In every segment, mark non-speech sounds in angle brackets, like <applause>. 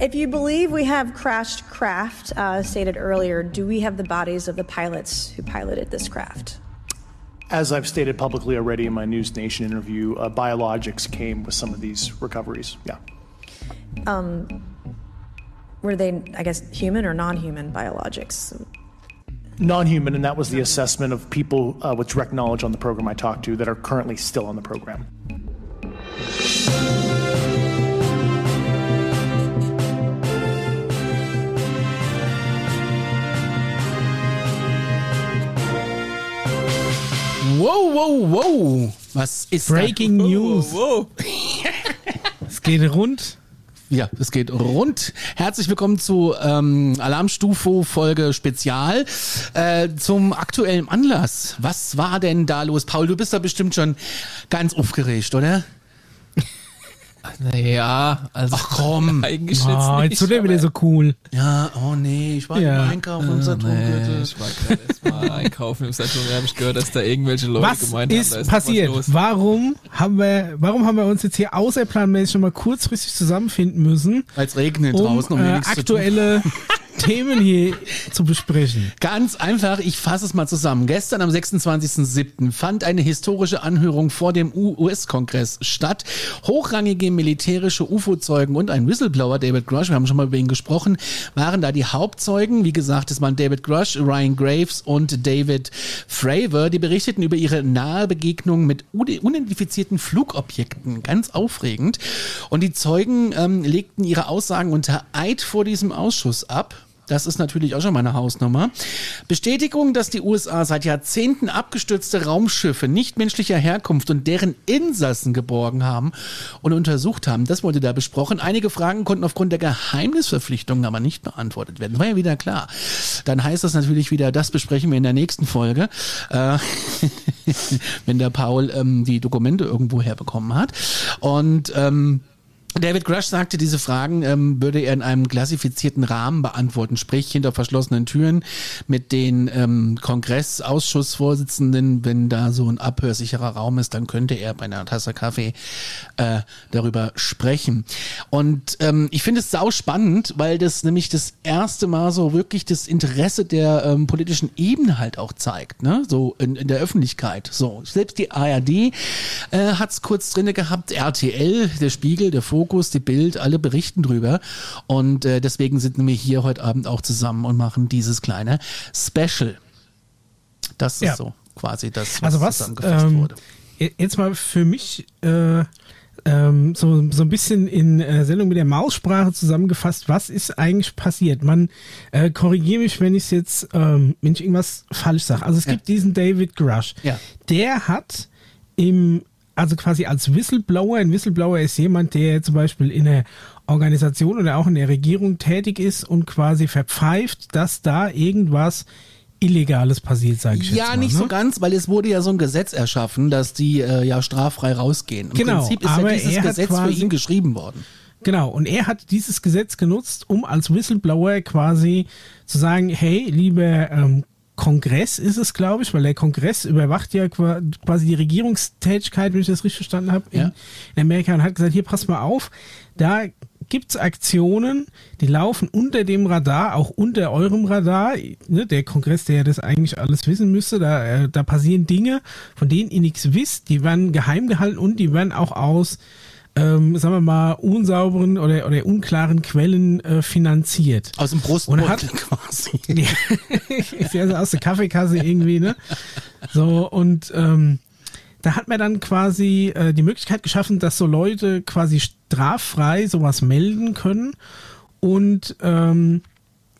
If you believe we have crashed craft, uh, stated earlier, do we have the bodies of the pilots who piloted this craft? As I've stated publicly already in my News Nation interview, uh, biologics came with some of these recoveries. Yeah. Um, were they, I guess, human or non human biologics? Non human, and that was the assessment of people uh, with direct knowledge on the program I talked to that are currently still on the program. Wow, wow, wow. Was ist Breaking da? News. Wow, wow. <laughs> Es geht rund. Ja, es geht rund. Herzlich willkommen zu ähm, Alarmstufo Folge Spezial äh, zum aktuellen Anlass. Was war denn da los? Paul, du bist da bestimmt schon ganz aufgeregt, oder? Naja, also. Ach komm. <laughs> Eigentlich Oh, jetzt jetzt wird er wieder so cool. Ja, oh nee, ich war Ja. im Einkaufen im Nee, Saturngürtel. ich war gerade erst mal <laughs> einkaufen im Saturn, da habe ich gehört, dass da irgendwelche Leute Was gemeint haben, da ist passiert? Was los. Warum haben wir, warum haben wir uns jetzt hier außerplanmäßig nochmal kurzfristig zusammenfinden münden, Weil es regnet um draußen, um äh, mir nichts zu tun. aktuelle <laughs> Themen hier zu besprechen? Ganz einfach, ich fasse es mal zusammen. Gestern am 26.07. fand eine historische Anhörung vor dem US-Kongress statt. Hochrangige militärische UFO-Zeugen und ein Whistleblower, David Grush, wir haben schon mal über ihn gesprochen, waren da die Hauptzeugen. Wie gesagt, es waren David Grush, Ryan Graves und David Fravor. Die berichteten über ihre nahe Begegnung mit un- unidentifizierten Flugobjekten. Ganz aufregend. Und die Zeugen ähm, legten ihre Aussagen unter Eid vor diesem Ausschuss ab. Das ist natürlich auch schon mal eine Hausnummer. Bestätigung, dass die USA seit Jahrzehnten abgestürzte Raumschiffe nicht menschlicher Herkunft und deren Insassen geborgen haben und untersucht haben. Das wurde da besprochen. Einige Fragen konnten aufgrund der Geheimnisverpflichtungen aber nicht beantwortet werden. War ja wieder klar. Dann heißt das natürlich wieder, das besprechen wir in der nächsten Folge, äh, <laughs> wenn der Paul ähm, die Dokumente irgendwo herbekommen hat. Und ähm, David Grush sagte, diese Fragen ähm, würde er in einem klassifizierten Rahmen beantworten, sprich hinter verschlossenen Türen mit den ähm, Kongressausschussvorsitzenden. Wenn da so ein abhörsicherer Raum ist, dann könnte er bei einer Tasse Kaffee äh, darüber sprechen. Und ähm, ich finde es sau spannend, weil das nämlich das erste Mal so wirklich das Interesse der ähm, politischen Ebene halt auch zeigt, ne? So in, in der Öffentlichkeit. So selbst die ARD äh, hat es kurz drinne gehabt, RTL, der Spiegel, der Fokus, die Bild, alle berichten drüber. Und äh, deswegen sind wir hier heute Abend auch zusammen und machen dieses kleine Special. Das ist Ja. so quasi das, was, Also was, zusammengefasst ähm, wurde. jetzt mal für mich äh, ähm, so, so ein bisschen in äh, Sendung mit der Maussprache zusammengefasst, was ist eigentlich passiert? Man äh, korrigiere mich, wenn ich jetzt, ähm, wenn ich irgendwas falsch sage. Also es Ja. gibt diesen David Grush. Ja. Der hat im, also quasi als Whistleblower, ein Whistleblower ist jemand, der zum Beispiel in der Organisation oder auch in der Regierung tätig ist und quasi verpfeift, dass da irgendwas Illegales passiert, sage ich jetzt Ja, mal, nicht ne? so ganz, weil es wurde ja so ein Gesetz erschaffen, dass die äh, ja straffrei rausgehen. Im Genau, Prinzip ist ja aber dieses er hat Gesetz für ihn geschrieben worden. Genau, und er hat dieses Gesetz genutzt, um als Whistleblower quasi zu sagen, hey, lieber ähm, Kongress ist es, glaube ich, weil der Kongress überwacht ja qua- quasi die Regierungstätigkeit, wenn ich das richtig verstanden habe, in, Ja. in Amerika und hat gesagt, hier, pass mal auf, da gibt's Aktionen, die laufen unter dem Radar, auch unter eurem Radar. Ne, der Kongress, der ja das eigentlich alles wissen müsste, da, äh, da passieren Dinge, von denen ihr nichts wisst, die werden geheim gehalten und die werden auch aus ähm, sagen wir mal, unsauberen oder, oder unklaren Quellen äh, finanziert. Aus dem Brustbeutel hat- <laughs> quasi. ist ja so aus der Kaffeekasse irgendwie, ne? So, und ähm, da hat man dann quasi äh, die Möglichkeit geschaffen, dass so Leute quasi straffrei sowas melden können. Und ähm,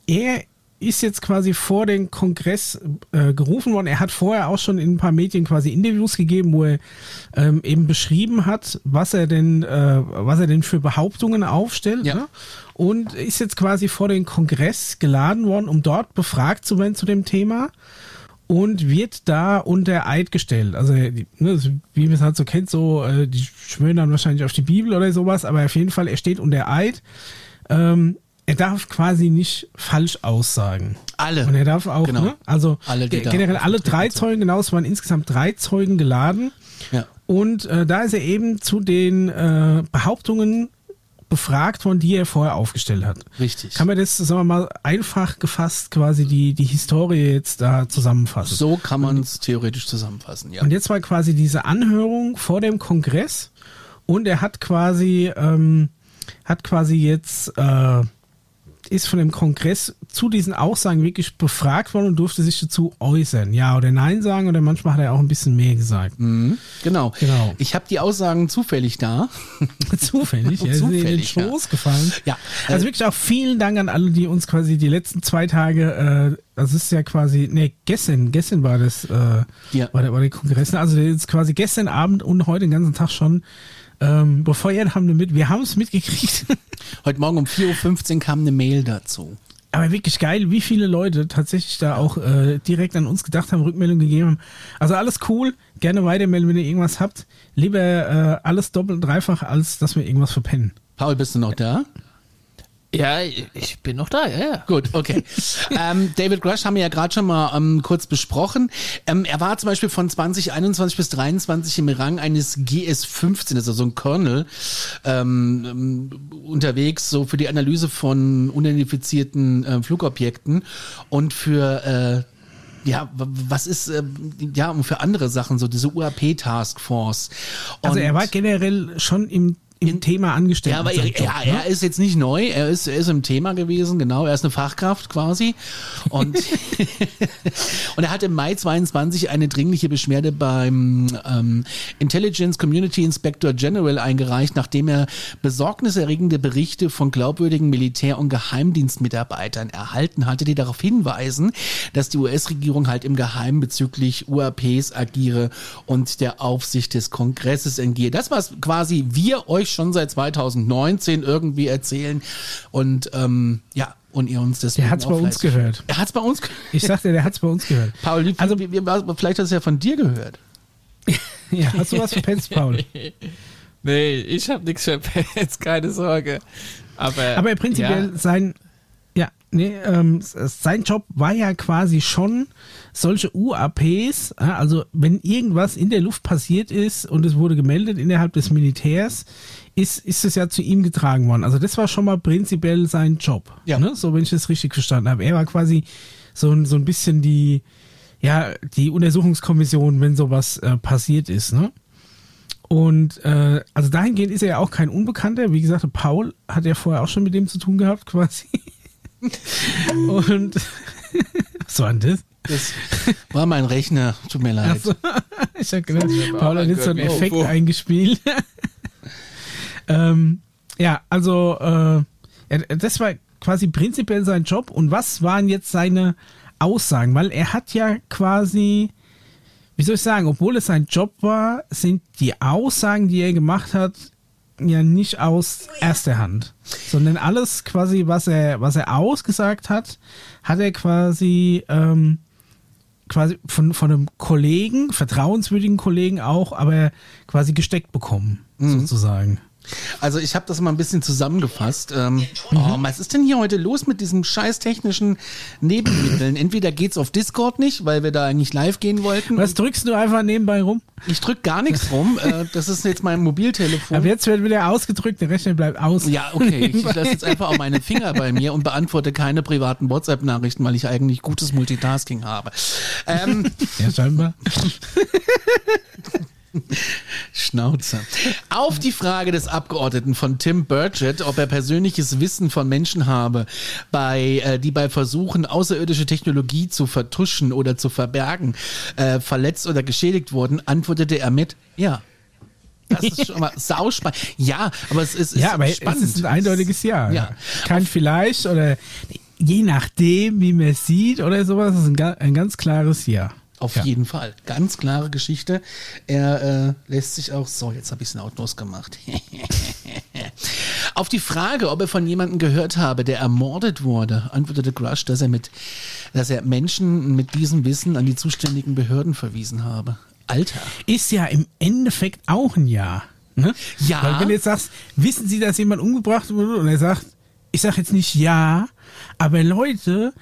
er ist jetzt quasi vor den Kongress äh, gerufen worden. Er hat vorher auch schon in ein paar Medien quasi Interviews gegeben, wo er ähm, eben beschrieben hat, was er denn, äh, was er denn für Behauptungen aufstellt. Ja. Ne? Und ist jetzt quasi vor den Kongress geladen worden, um dort befragt zu werden zu dem Thema und wird da unter Eid gestellt. Also, die- ne, wie man es halt so kennt, so, äh, die schwören dann wahrscheinlich auf die Bibel oder sowas, aber auf jeden Fall, er steht unter Eid. Ähm, er darf quasi nicht falsch aussagen. Alle. Und er darf auch, Genau. ne? Also Alle, generell alle drei. Zeugen, genau, es waren insgesamt drei Zeugen geladen. Ja. Und äh, da ist er eben zu den äh, Behauptungen befragt worden, die er vorher aufgestellt hat. Richtig. Kann man das, sagen wir mal, einfach gefasst quasi die, die Historie jetzt da zusammenfassen? So kann man es theoretisch zusammenfassen, ja. Und jetzt war quasi diese Anhörung vor dem Kongress und er hat quasi, ähm, hat quasi jetzt, äh, ist von dem Kongress zu diesen Aussagen wirklich befragt worden und durfte sich dazu äußern. Ja oder nein sagen oder manchmal hat er auch ein bisschen mehr gesagt. Genau. Genau. Ich habe die Aussagen zufällig da. <laughs> Zufällig, ja, ist in den Zufällig, ja. Schoß gefallen. Ja, Also wirklich auch vielen Dank an alle, die uns quasi die letzten zwei Tage, äh, das ist ja quasi, nee, gestern, gestern war das, äh, Ja. war, der, war der Kongress, ne? also jetzt quasi gestern Abend und heute den ganzen Tag schon ähm, befeuert haben wir mit, wir haben es mitgekriegt. <laughs> Heute Morgen um 4.15 Uhr kam eine Mail dazu. Aber wirklich geil, wie viele Leute tatsächlich da auch äh, direkt an uns gedacht haben, Rückmeldung gegeben haben. Also alles cool, gerne weitermelden, wenn ihr irgendwas habt. Lieber äh, alles doppelt, dreifach, als dass wir irgendwas verpennen. Paul, bist du noch da? Ja, ich bin noch da, ja, ja. Gut, okay. <laughs> ähm, David Grush haben wir ja gerade schon mal ähm, kurz besprochen. Ähm, er war zum Beispiel von 2021 bis 23 im Rang eines GS-15, also so ein Colonel, ähm, ähm, unterwegs, so für die Analyse von unidentifizierten äh, Flugobjekten und für äh, ja, was ist, äh, ja, und für andere Sachen, so diese UAP-Task Force. Also er war generell schon im, im Thema angestellt. ja, aber er, Job, ja, ne? er ist jetzt nicht neu, er ist, er ist im Thema gewesen, genau, er ist eine Fachkraft quasi. Und, <laughs> und er hat im Mai 22 eine dringliche Beschwerde beim ähm, Intelligence Community Inspector General eingereicht, nachdem er besorgniserregende Berichte von glaubwürdigen Militär- und Geheimdienstmitarbeitern erhalten hatte, die darauf hinweisen, dass die US-Regierung halt im Geheimen bezüglich UAPs agiere und der Aufsicht des Kongresses entgehe. Das, was quasi wir euch schon seit 2019 irgendwie erzählen und ähm, ja, und ihr uns deswegen Der hat's bei uns gehört. Er hat's bei uns gehört. Ich sagte, der hat's bei uns gehört. Paul, Also- wie, wie, vielleicht hast du ja von dir gehört. <laughs> Ja, hast du was verpennt, Paul? <laughs> Nee, ich habe nichts verpetzt, keine Sorge. Aber, Aber prinzipiell ja, sein, ja, nee, ähm, sein Job war ja quasi schon solche UAPs, also wenn irgendwas in der Luft passiert ist und es wurde gemeldet innerhalb des Militärs, ist, ist es ja zu ihm getragen worden. Also das war schon mal prinzipiell sein Job. Ja. Ne? So, wenn ich das richtig verstanden habe. Er war quasi so, ein- so ein bisschen die, ja, die Untersuchungskommission, wenn sowas äh, passiert ist, ne? Und äh, also dahingehend ist er ja auch kein Unbekannter. Wie gesagt, Paul hat ja vorher auch schon mit dem zu tun gehabt, <laughs> quasi. Und <laughs> was war denn das? Das war mein Rechner, tut mir leid. Achso, <laughs> ich hab gedacht, Paul hat jetzt so einen Effekt UFO. eingespielt. Ähm, ja, also äh, das war quasi prinzipiell sein Job. Und was waren jetzt seine Aussagen? Weil er hat ja quasi, wie soll ich sagen, obwohl es sein Job war, sind die Aussagen, die er gemacht hat, ja nicht aus erster Hand, sondern alles quasi, was er, was er ausgesagt hat, hat er quasi ähm, quasi von, von einem Kollegen, vertrauenswürdigen Kollegen auch, aber quasi gesteckt bekommen, sozusagen. Also ich habe das mal ein bisschen zusammengefasst. Ähm, oh, was ist denn hier heute los mit diesem scheiß technischen Nebenmitteln? Entweder geht's auf Discord nicht, weil wir da eigentlich live gehen wollten. Was drückst du einfach nebenbei rum? Ich drück gar nichts rum. <laughs> Äh, das ist jetzt mein Mobiltelefon. Aber jetzt wird wieder ausgedrückt, der Rechner bleibt aus. Ja, okay. Ich lasse jetzt einfach auch meine Finger bei mir und beantworte keine privaten WhatsApp-Nachrichten, weil ich eigentlich gutes Multitasking habe. Ähm, Ja, scheinbar. <laughs> Schnauze. Auf die Frage des Abgeordneten von Tim Burchett, ob er persönliches Wissen von Menschen habe, bei, äh, die bei Versuchen, außerirdische Technologie zu vertuschen oder zu verbergen, äh, verletzt oder geschädigt wurden, antwortete er mit Ja. Das ist schon mal <laughs> sauspannend. Ja, aber es ist, ist Ja, aber spannend. es ist ein eindeutiges Ja. Ja. Kein vielleicht oder je nachdem, wie man es sieht oder sowas, ist ein, ein ganz klares Ja. Auf Ja. jeden Fall. Ganz klare Geschichte. Er äh, lässt sich auch. So, jetzt habe ich es lautlos gemacht. <laughs> Auf die Frage, ob er von jemandem gehört habe, der ermordet wurde, antwortete Grush, dass er mit, dass er Menschen mit diesem Wissen an die zuständigen Behörden verwiesen habe. Alter. Ist ja im Endeffekt auch ein Ja. Ne? Ja. Weil wenn du jetzt sagst, wissen Sie, dass jemand umgebracht wurde? Und er sagt, ich sage jetzt nicht Ja, aber Leute,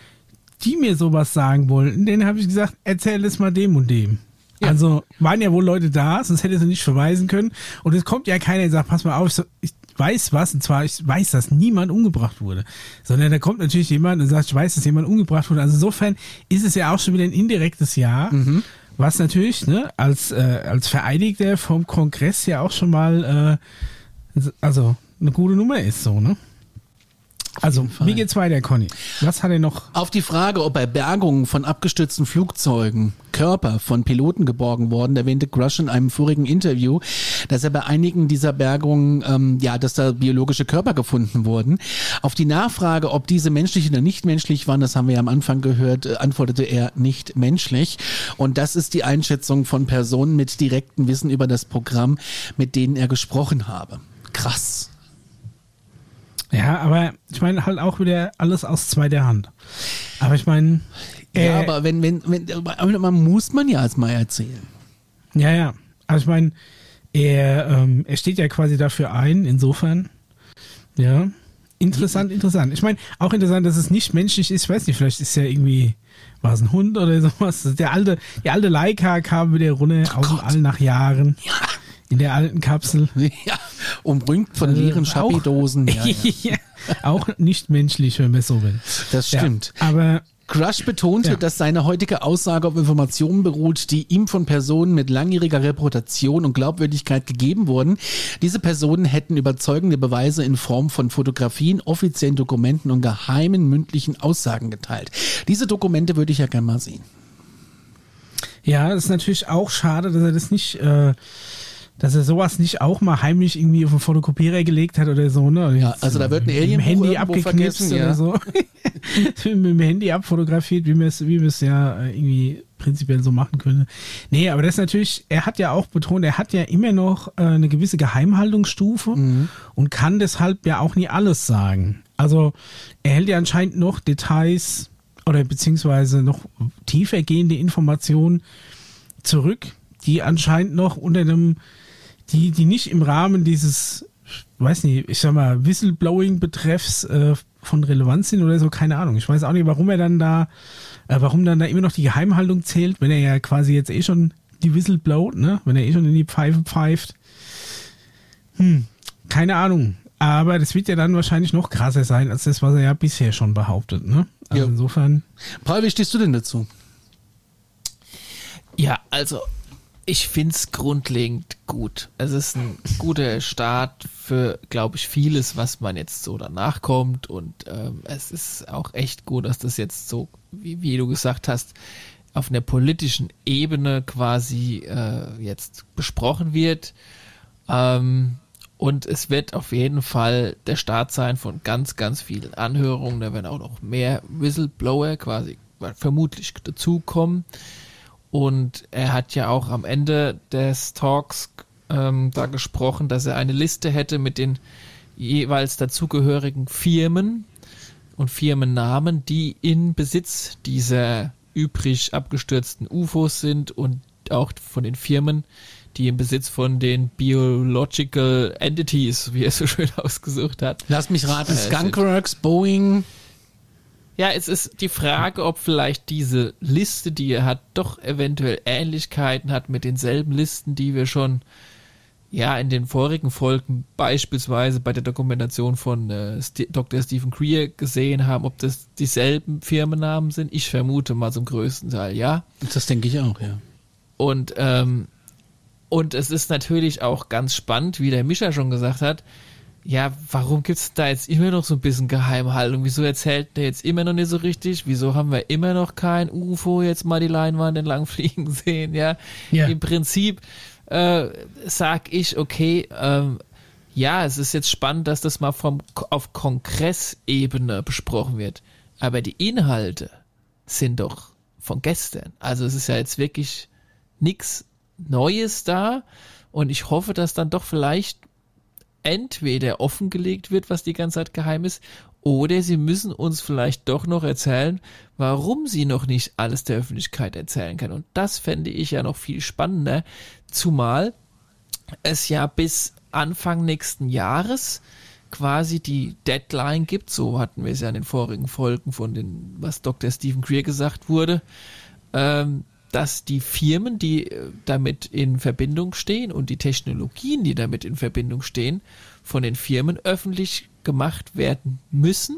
die mir sowas sagen wollten, denen habe ich gesagt, erzähl es mal dem und dem. Also waren ja wohl Leute da, sonst hätte sie nicht verweisen können. Und es kommt ja keiner, der sagt, pass mal auf, ich, so- ich, weiß was, und zwar ich weiß, dass niemand umgebracht wurde, sondern da kommt natürlich jemand und sagt, ich weiß, dass jemand umgebracht wurde. Also insofern ist es ja auch schon wieder ein indirektes Ja, was natürlich ne, als, äh, als Vereidigter vom Kongress ja auch schon mal äh, also eine gute Nummer ist, so, ne? Also, wie geht's weiter, Conny? Was hat er noch? Auf die Frage, ob bei Bergungen von abgestürzten Flugzeugen Körper von Piloten geborgen worden, erwähnte Grush in einem vorigen Interview, dass er bei einigen dieser Bergungen, ähm, ja, dass da biologische Körper gefunden wurden. Auf die Nachfrage, ob diese menschlich oder nicht menschlich waren, das haben wir ja am Anfang gehört, äh, antwortete er nicht menschlich. Und das ist die Einschätzung von Personen mit direktem Wissen über das Programm, mit denen er gesprochen habe. Krass. Ja, aber ich meine halt auch wieder alles aus zweiter Hand. Aber ich meine, äh, Ja, aber wenn, wenn, wenn, aber man muss man ja erstmal erzählen. ja, ja. Also ich meine, er, ähm, er steht ja quasi dafür ein, insofern. Ja. Interessant, interessant. Ich meine, auch interessant, dass es nicht menschlich ist. Ich weiß nicht, vielleicht ist ja irgendwie, war es ein Hund oder <laughs> sowas. Der alte, die alte Leica kam wieder runter aus dem All nach Jahren. Ja. In der alten Kapsel. <laughs> Ja, umringt von leeren Äh, auch- Schappi-Dosen. Ja, <laughs> ja. Auch nicht menschlich, wenn man so will. Das stimmt. Ja, aber Crush betonte, Ja. dass seine heutige Aussage auf Informationen beruht, die ihm von Personen mit langjähriger Reputation und Glaubwürdigkeit gegeben wurden. Diese Personen hätten überzeugende Beweise in Form von Fotografien, offiziellen Dokumenten und geheimen mündlichen Aussagen geteilt. Diese Dokumente würde ich ja gerne mal sehen. Ja, das ist natürlich auch schade, dass er das nicht, äh, dass er sowas nicht auch mal heimlich irgendwie auf den Fotokopierer gelegt hat oder so, ne? Oder Ja, also da wird ein mit dem Handy abgeknipst vergessen, oder ja. so. <laughs> mit dem Handy abfotografiert, wie wir es, wie wir es ja äh, irgendwie prinzipiell so machen können. Nee, aber das ist natürlich, er hat ja auch betont, er hat ja immer noch äh, eine gewisse Geheimhaltungsstufe Mhm. und kann deshalb ja auch nie alles sagen. Also er hält ja anscheinend noch Details oder beziehungsweise noch tiefer gehende Informationen zurück, die anscheinend noch unter einem, die, die nicht im Rahmen dieses, weiß nicht, ich sag mal, Whistleblowing-Betreffs äh, von Relevanz sind oder so, keine Ahnung. Ich weiß auch nicht, warum er dann da, äh, warum dann da immer noch die Geheimhaltung zählt, wenn er ja quasi jetzt eh schon die Whistle blowt, ne? Wenn er eh schon in die Pfeife pfeift. Hm, keine Ahnung. Aber das wird ja dann wahrscheinlich noch krasser sein, als das, was er ja bisher schon behauptet, ne? Also Ja. insofern. Paul, wie stehst du denn dazu? Ja, also ich find's grundlegend gut. Es ist ein guter Start für, glaube ich, vieles, was man jetzt so danach kommt. Und ähm, es ist auch echt gut, dass das jetzt so, wie, wie du gesagt hast, auf einer politischen Ebene quasi äh, jetzt besprochen wird. Ähm, und es wird auf jeden Fall der Start sein von ganz, ganz vielen Anhörungen. Da werden auch noch mehr Whistleblower quasi vermutlich dazukommen. Und er hat ja auch am Ende des Talks ähm, da gesprochen, dass er eine Liste hätte mit den jeweils dazugehörigen Firmen und Firmennamen, die in Besitz dieser übrig abgestürzten UFOs sind und auch von den Firmen, die im Besitz von den Biological Entities, wie er so schön <laughs> ausgesucht hat. Lass mich raten, Äh, Skunkworks, Boeing. Ja, es ist die Frage, ob vielleicht diese Liste, die er hat, doch eventuell Ähnlichkeiten hat mit denselben Listen, die wir schon ja in den vorigen Folgen beispielsweise bei der Dokumentation von äh, Dr. Stephen Greer gesehen haben, ob das dieselben Firmennamen sind. Ich vermute mal zum größten Teil, ja. Das denke ich auch, ja. Und, ähm, und es ist natürlich auch ganz spannend, wie der Mischa schon gesagt hat, ja, warum gibt's da jetzt immer noch so ein bisschen Geheimhaltung? Wieso erzählt der jetzt immer noch nicht so richtig? Wieso haben wir immer noch kein UFO jetzt mal die Leinwand entlang <laughs> fliegen sehen? Ja, Ja. im Prinzip äh, sag ich, okay, ähm, ja, es ist jetzt spannend, dass das mal vom, auf Kongressebene besprochen wird. Aber die Inhalte sind doch von gestern. Also es ist ja jetzt wirklich nichts Neues da. Und ich hoffe, dass dann doch vielleicht entweder offengelegt wird, was die ganze Zeit geheim ist, oder sie müssen uns vielleicht doch noch erzählen, warum sie noch nicht alles der Öffentlichkeit erzählen kann. Und das fände ich ja noch viel spannender, zumal es ja bis Anfang nächsten Jahres quasi die Deadline gibt, so hatten wir es ja in den vorigen Folgen von den, was Dr. Stephen Greer gesagt wurde, ähm, dass die Firmen, die äh, damit in Verbindung stehen und die Technologien, die damit in Verbindung stehen, von den Firmen öffentlich gemacht werden müssen.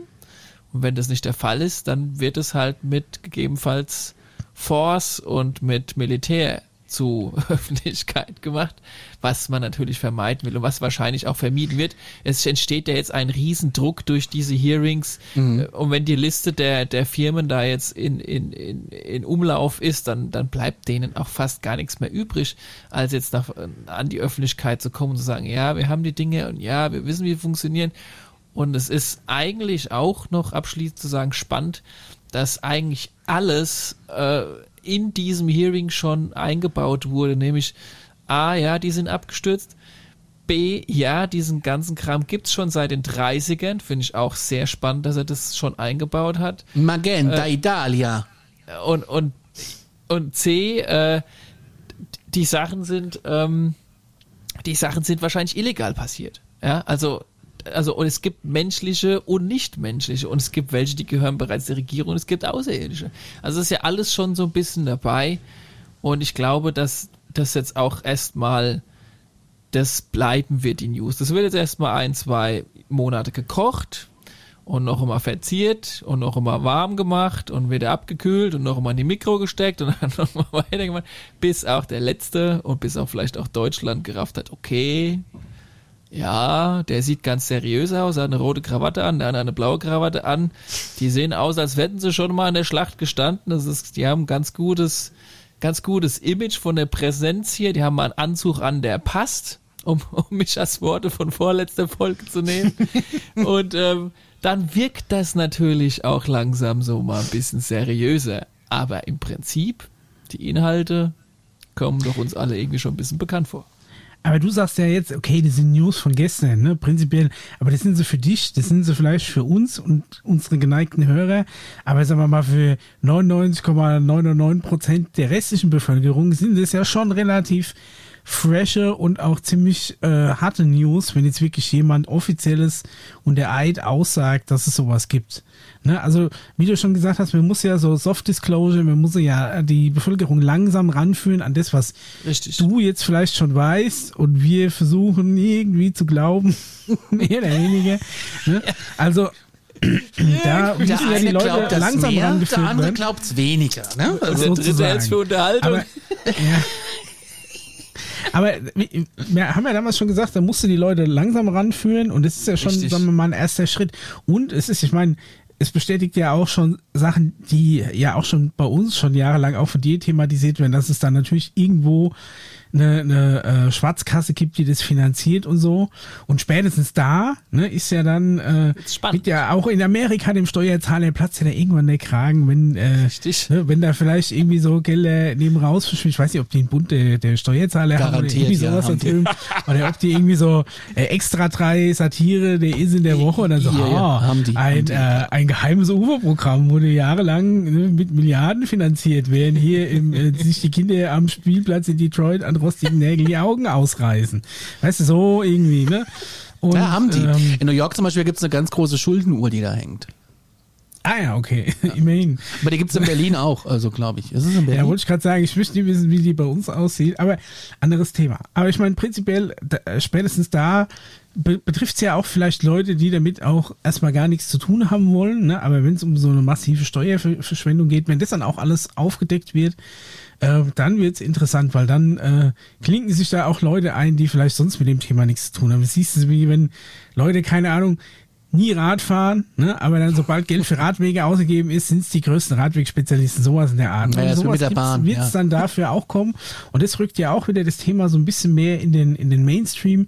Und wenn das nicht der Fall ist, dann wird es halt mit gegebenenfalls Force und mit Militär zu <laughs> Öffentlichkeit gemacht, was man natürlich vermeiden will und was wahrscheinlich auch vermieden wird. Es entsteht ja jetzt ein Riesendruck durch diese Hearings mhm. und wenn die Liste der, der Firmen da jetzt in, in, in, in Umlauf ist, dann, dann bleibt denen auch fast gar nichts mehr übrig, als jetzt nach, an die Öffentlichkeit zu kommen und zu sagen, ja, wir haben die Dinge und ja, wir wissen, wie sie funktionieren. Und es ist eigentlich auch noch abschließend zu sagen spannend, dass eigentlich alles äh, in diesem Hearing schon eingebaut wurde, nämlich A, ja, die sind abgestürzt, B, ja, diesen ganzen Kram gibt es schon seit den 30ern, finde ich auch sehr spannend, dass er das schon eingebaut hat. Magenta äh, Italia. Und, und, und C, äh, die Sachen sind, ähm, die Sachen sind wahrscheinlich illegal passiert. Ja, also also und es gibt menschliche und nichtmenschliche und es gibt welche, die gehören bereits der Regierung und es gibt Außerirdische. Also ist ja alles schon so ein bisschen dabei und ich glaube, dass das jetzt auch erstmal das bleiben wird, die News. Das wird jetzt erstmal ein, zwei Monate gekocht und noch immer verziert und noch immer warm gemacht und wieder abgekühlt und noch immer in die Mikro gesteckt und <laughs> dann noch mal weitergemacht, bis auch der letzte und bis auch vielleicht auch Deutschland gerafft hat, okay, ja, der sieht ganz seriös aus, hat eine rote Krawatte an, der hat eine blaue Krawatte an. Die sehen aus, als hätten sie schon mal in der Schlacht gestanden. Das ist, die haben ein ganz gutes, ganz gutes Image von der Präsenz hier. Die haben mal einen Anzug an, der passt, um, <laughs> um mich als Worte von vorletzter Folge zu nehmen. <laughs> Und ähm, dann wirkt das natürlich auch langsam so mal ein bisschen seriöser. Aber im Prinzip, die Inhalte kommen doch uns alle irgendwie schon ein bisschen bekannt vor. Aber du sagst ja jetzt, okay, das sind News von gestern, ne, prinzipiell, aber das sind sie für dich, das sind sie vielleicht für uns und unsere geneigten Hörer, aber sagen wir mal, für 99,99 Prozent der restlichen Bevölkerung sind das ja schon relativ frische und auch ziemlich äh, harte News, wenn jetzt wirklich jemand offizielles und der Eid aussagt, dass es sowas gibt. Ne? Also, wie du schon gesagt hast, man muss ja so Soft Disclosure, man muss ja die Bevölkerung langsam ranführen an das, was Richtig. du jetzt vielleicht schon weißt und wir versuchen irgendwie zu glauben, <laughs> mehr oder weniger. Ne? Also, da der müssen ja die Leute glaubt langsam mehr, rangeführt Der andere glaubt es weniger. Ne? Also der dritte für Unterhaltung. Aber, ja. <laughs> Aber wir haben ja damals schon gesagt, da musst du die Leute langsam ranführen und das ist ja schon, Richtig. sagen wir mal, ein erster Schritt. Und es ist, ich meine, es bestätigt ja auch schon Sachen, die ja auch schon bei uns schon jahrelang auch von dir thematisiert werden, dass es dann natürlich irgendwo eine, eine äh, Schwarzkasse gibt, die das finanziert und so. Und spätestens da ne, ist ja dann äh, wird ja auch in Amerika dem Steuerzahler platzt ja da irgendwann der Kragen, wenn äh, ne, wenn da vielleicht irgendwie so Gelder neben raus Ich weiß nicht, ob die einen Bund der, der Steuerzahler haben oder irgendwie sowas ja, drüben. Oder ob die irgendwie so äh, extra drei Satire, der ist in der Woche und dann so, ja, ja, ah, die, ein, äh, ein geheimes UFO-Programm wurde jahrelang ne, mit Milliarden finanziert, während hier im, äh, sich die Kinder am Spielplatz in Detroit an rostigen Nägeln die Augen ausreißen. Weißt du, so irgendwie, ne? Und, ja, haben die. Ähm, in New York zum Beispiel gibt es eine ganz große Schuldenuhr, die da hängt. Ah ja, okay, <laughs> immerhin. Aber die gibt es in Berlin auch, also glaube ich. Ist es in Berlin? Ja, wollte ich gerade sagen, ich möchte nicht wissen, wie die bei uns aussieht, aber anderes Thema. Aber ich meine, prinzipiell, da, spätestens da be betrifft es ja auch vielleicht Leute, die damit auch erstmal gar nichts zu tun haben wollen, ne? aber wenn es um so eine massive Steuerverschwendung geht, wenn das dann auch alles aufgedeckt wird, äh, dann wird es interessant, weil dann äh, klinken sich da auch Leute ein, die vielleicht sonst mit dem Thema nichts zu tun haben. Das siehst du, wie wenn Leute, keine Ahnung, nie Rad fahren, ne? aber dann sobald Geld für Radwege ausgegeben ist, sind es die größten Radwegspezialisten, sowas in der Art. Ja, sowas wird es ja. dann dafür auch kommen und das rückt ja auch wieder das Thema so ein bisschen mehr in den, in den Mainstream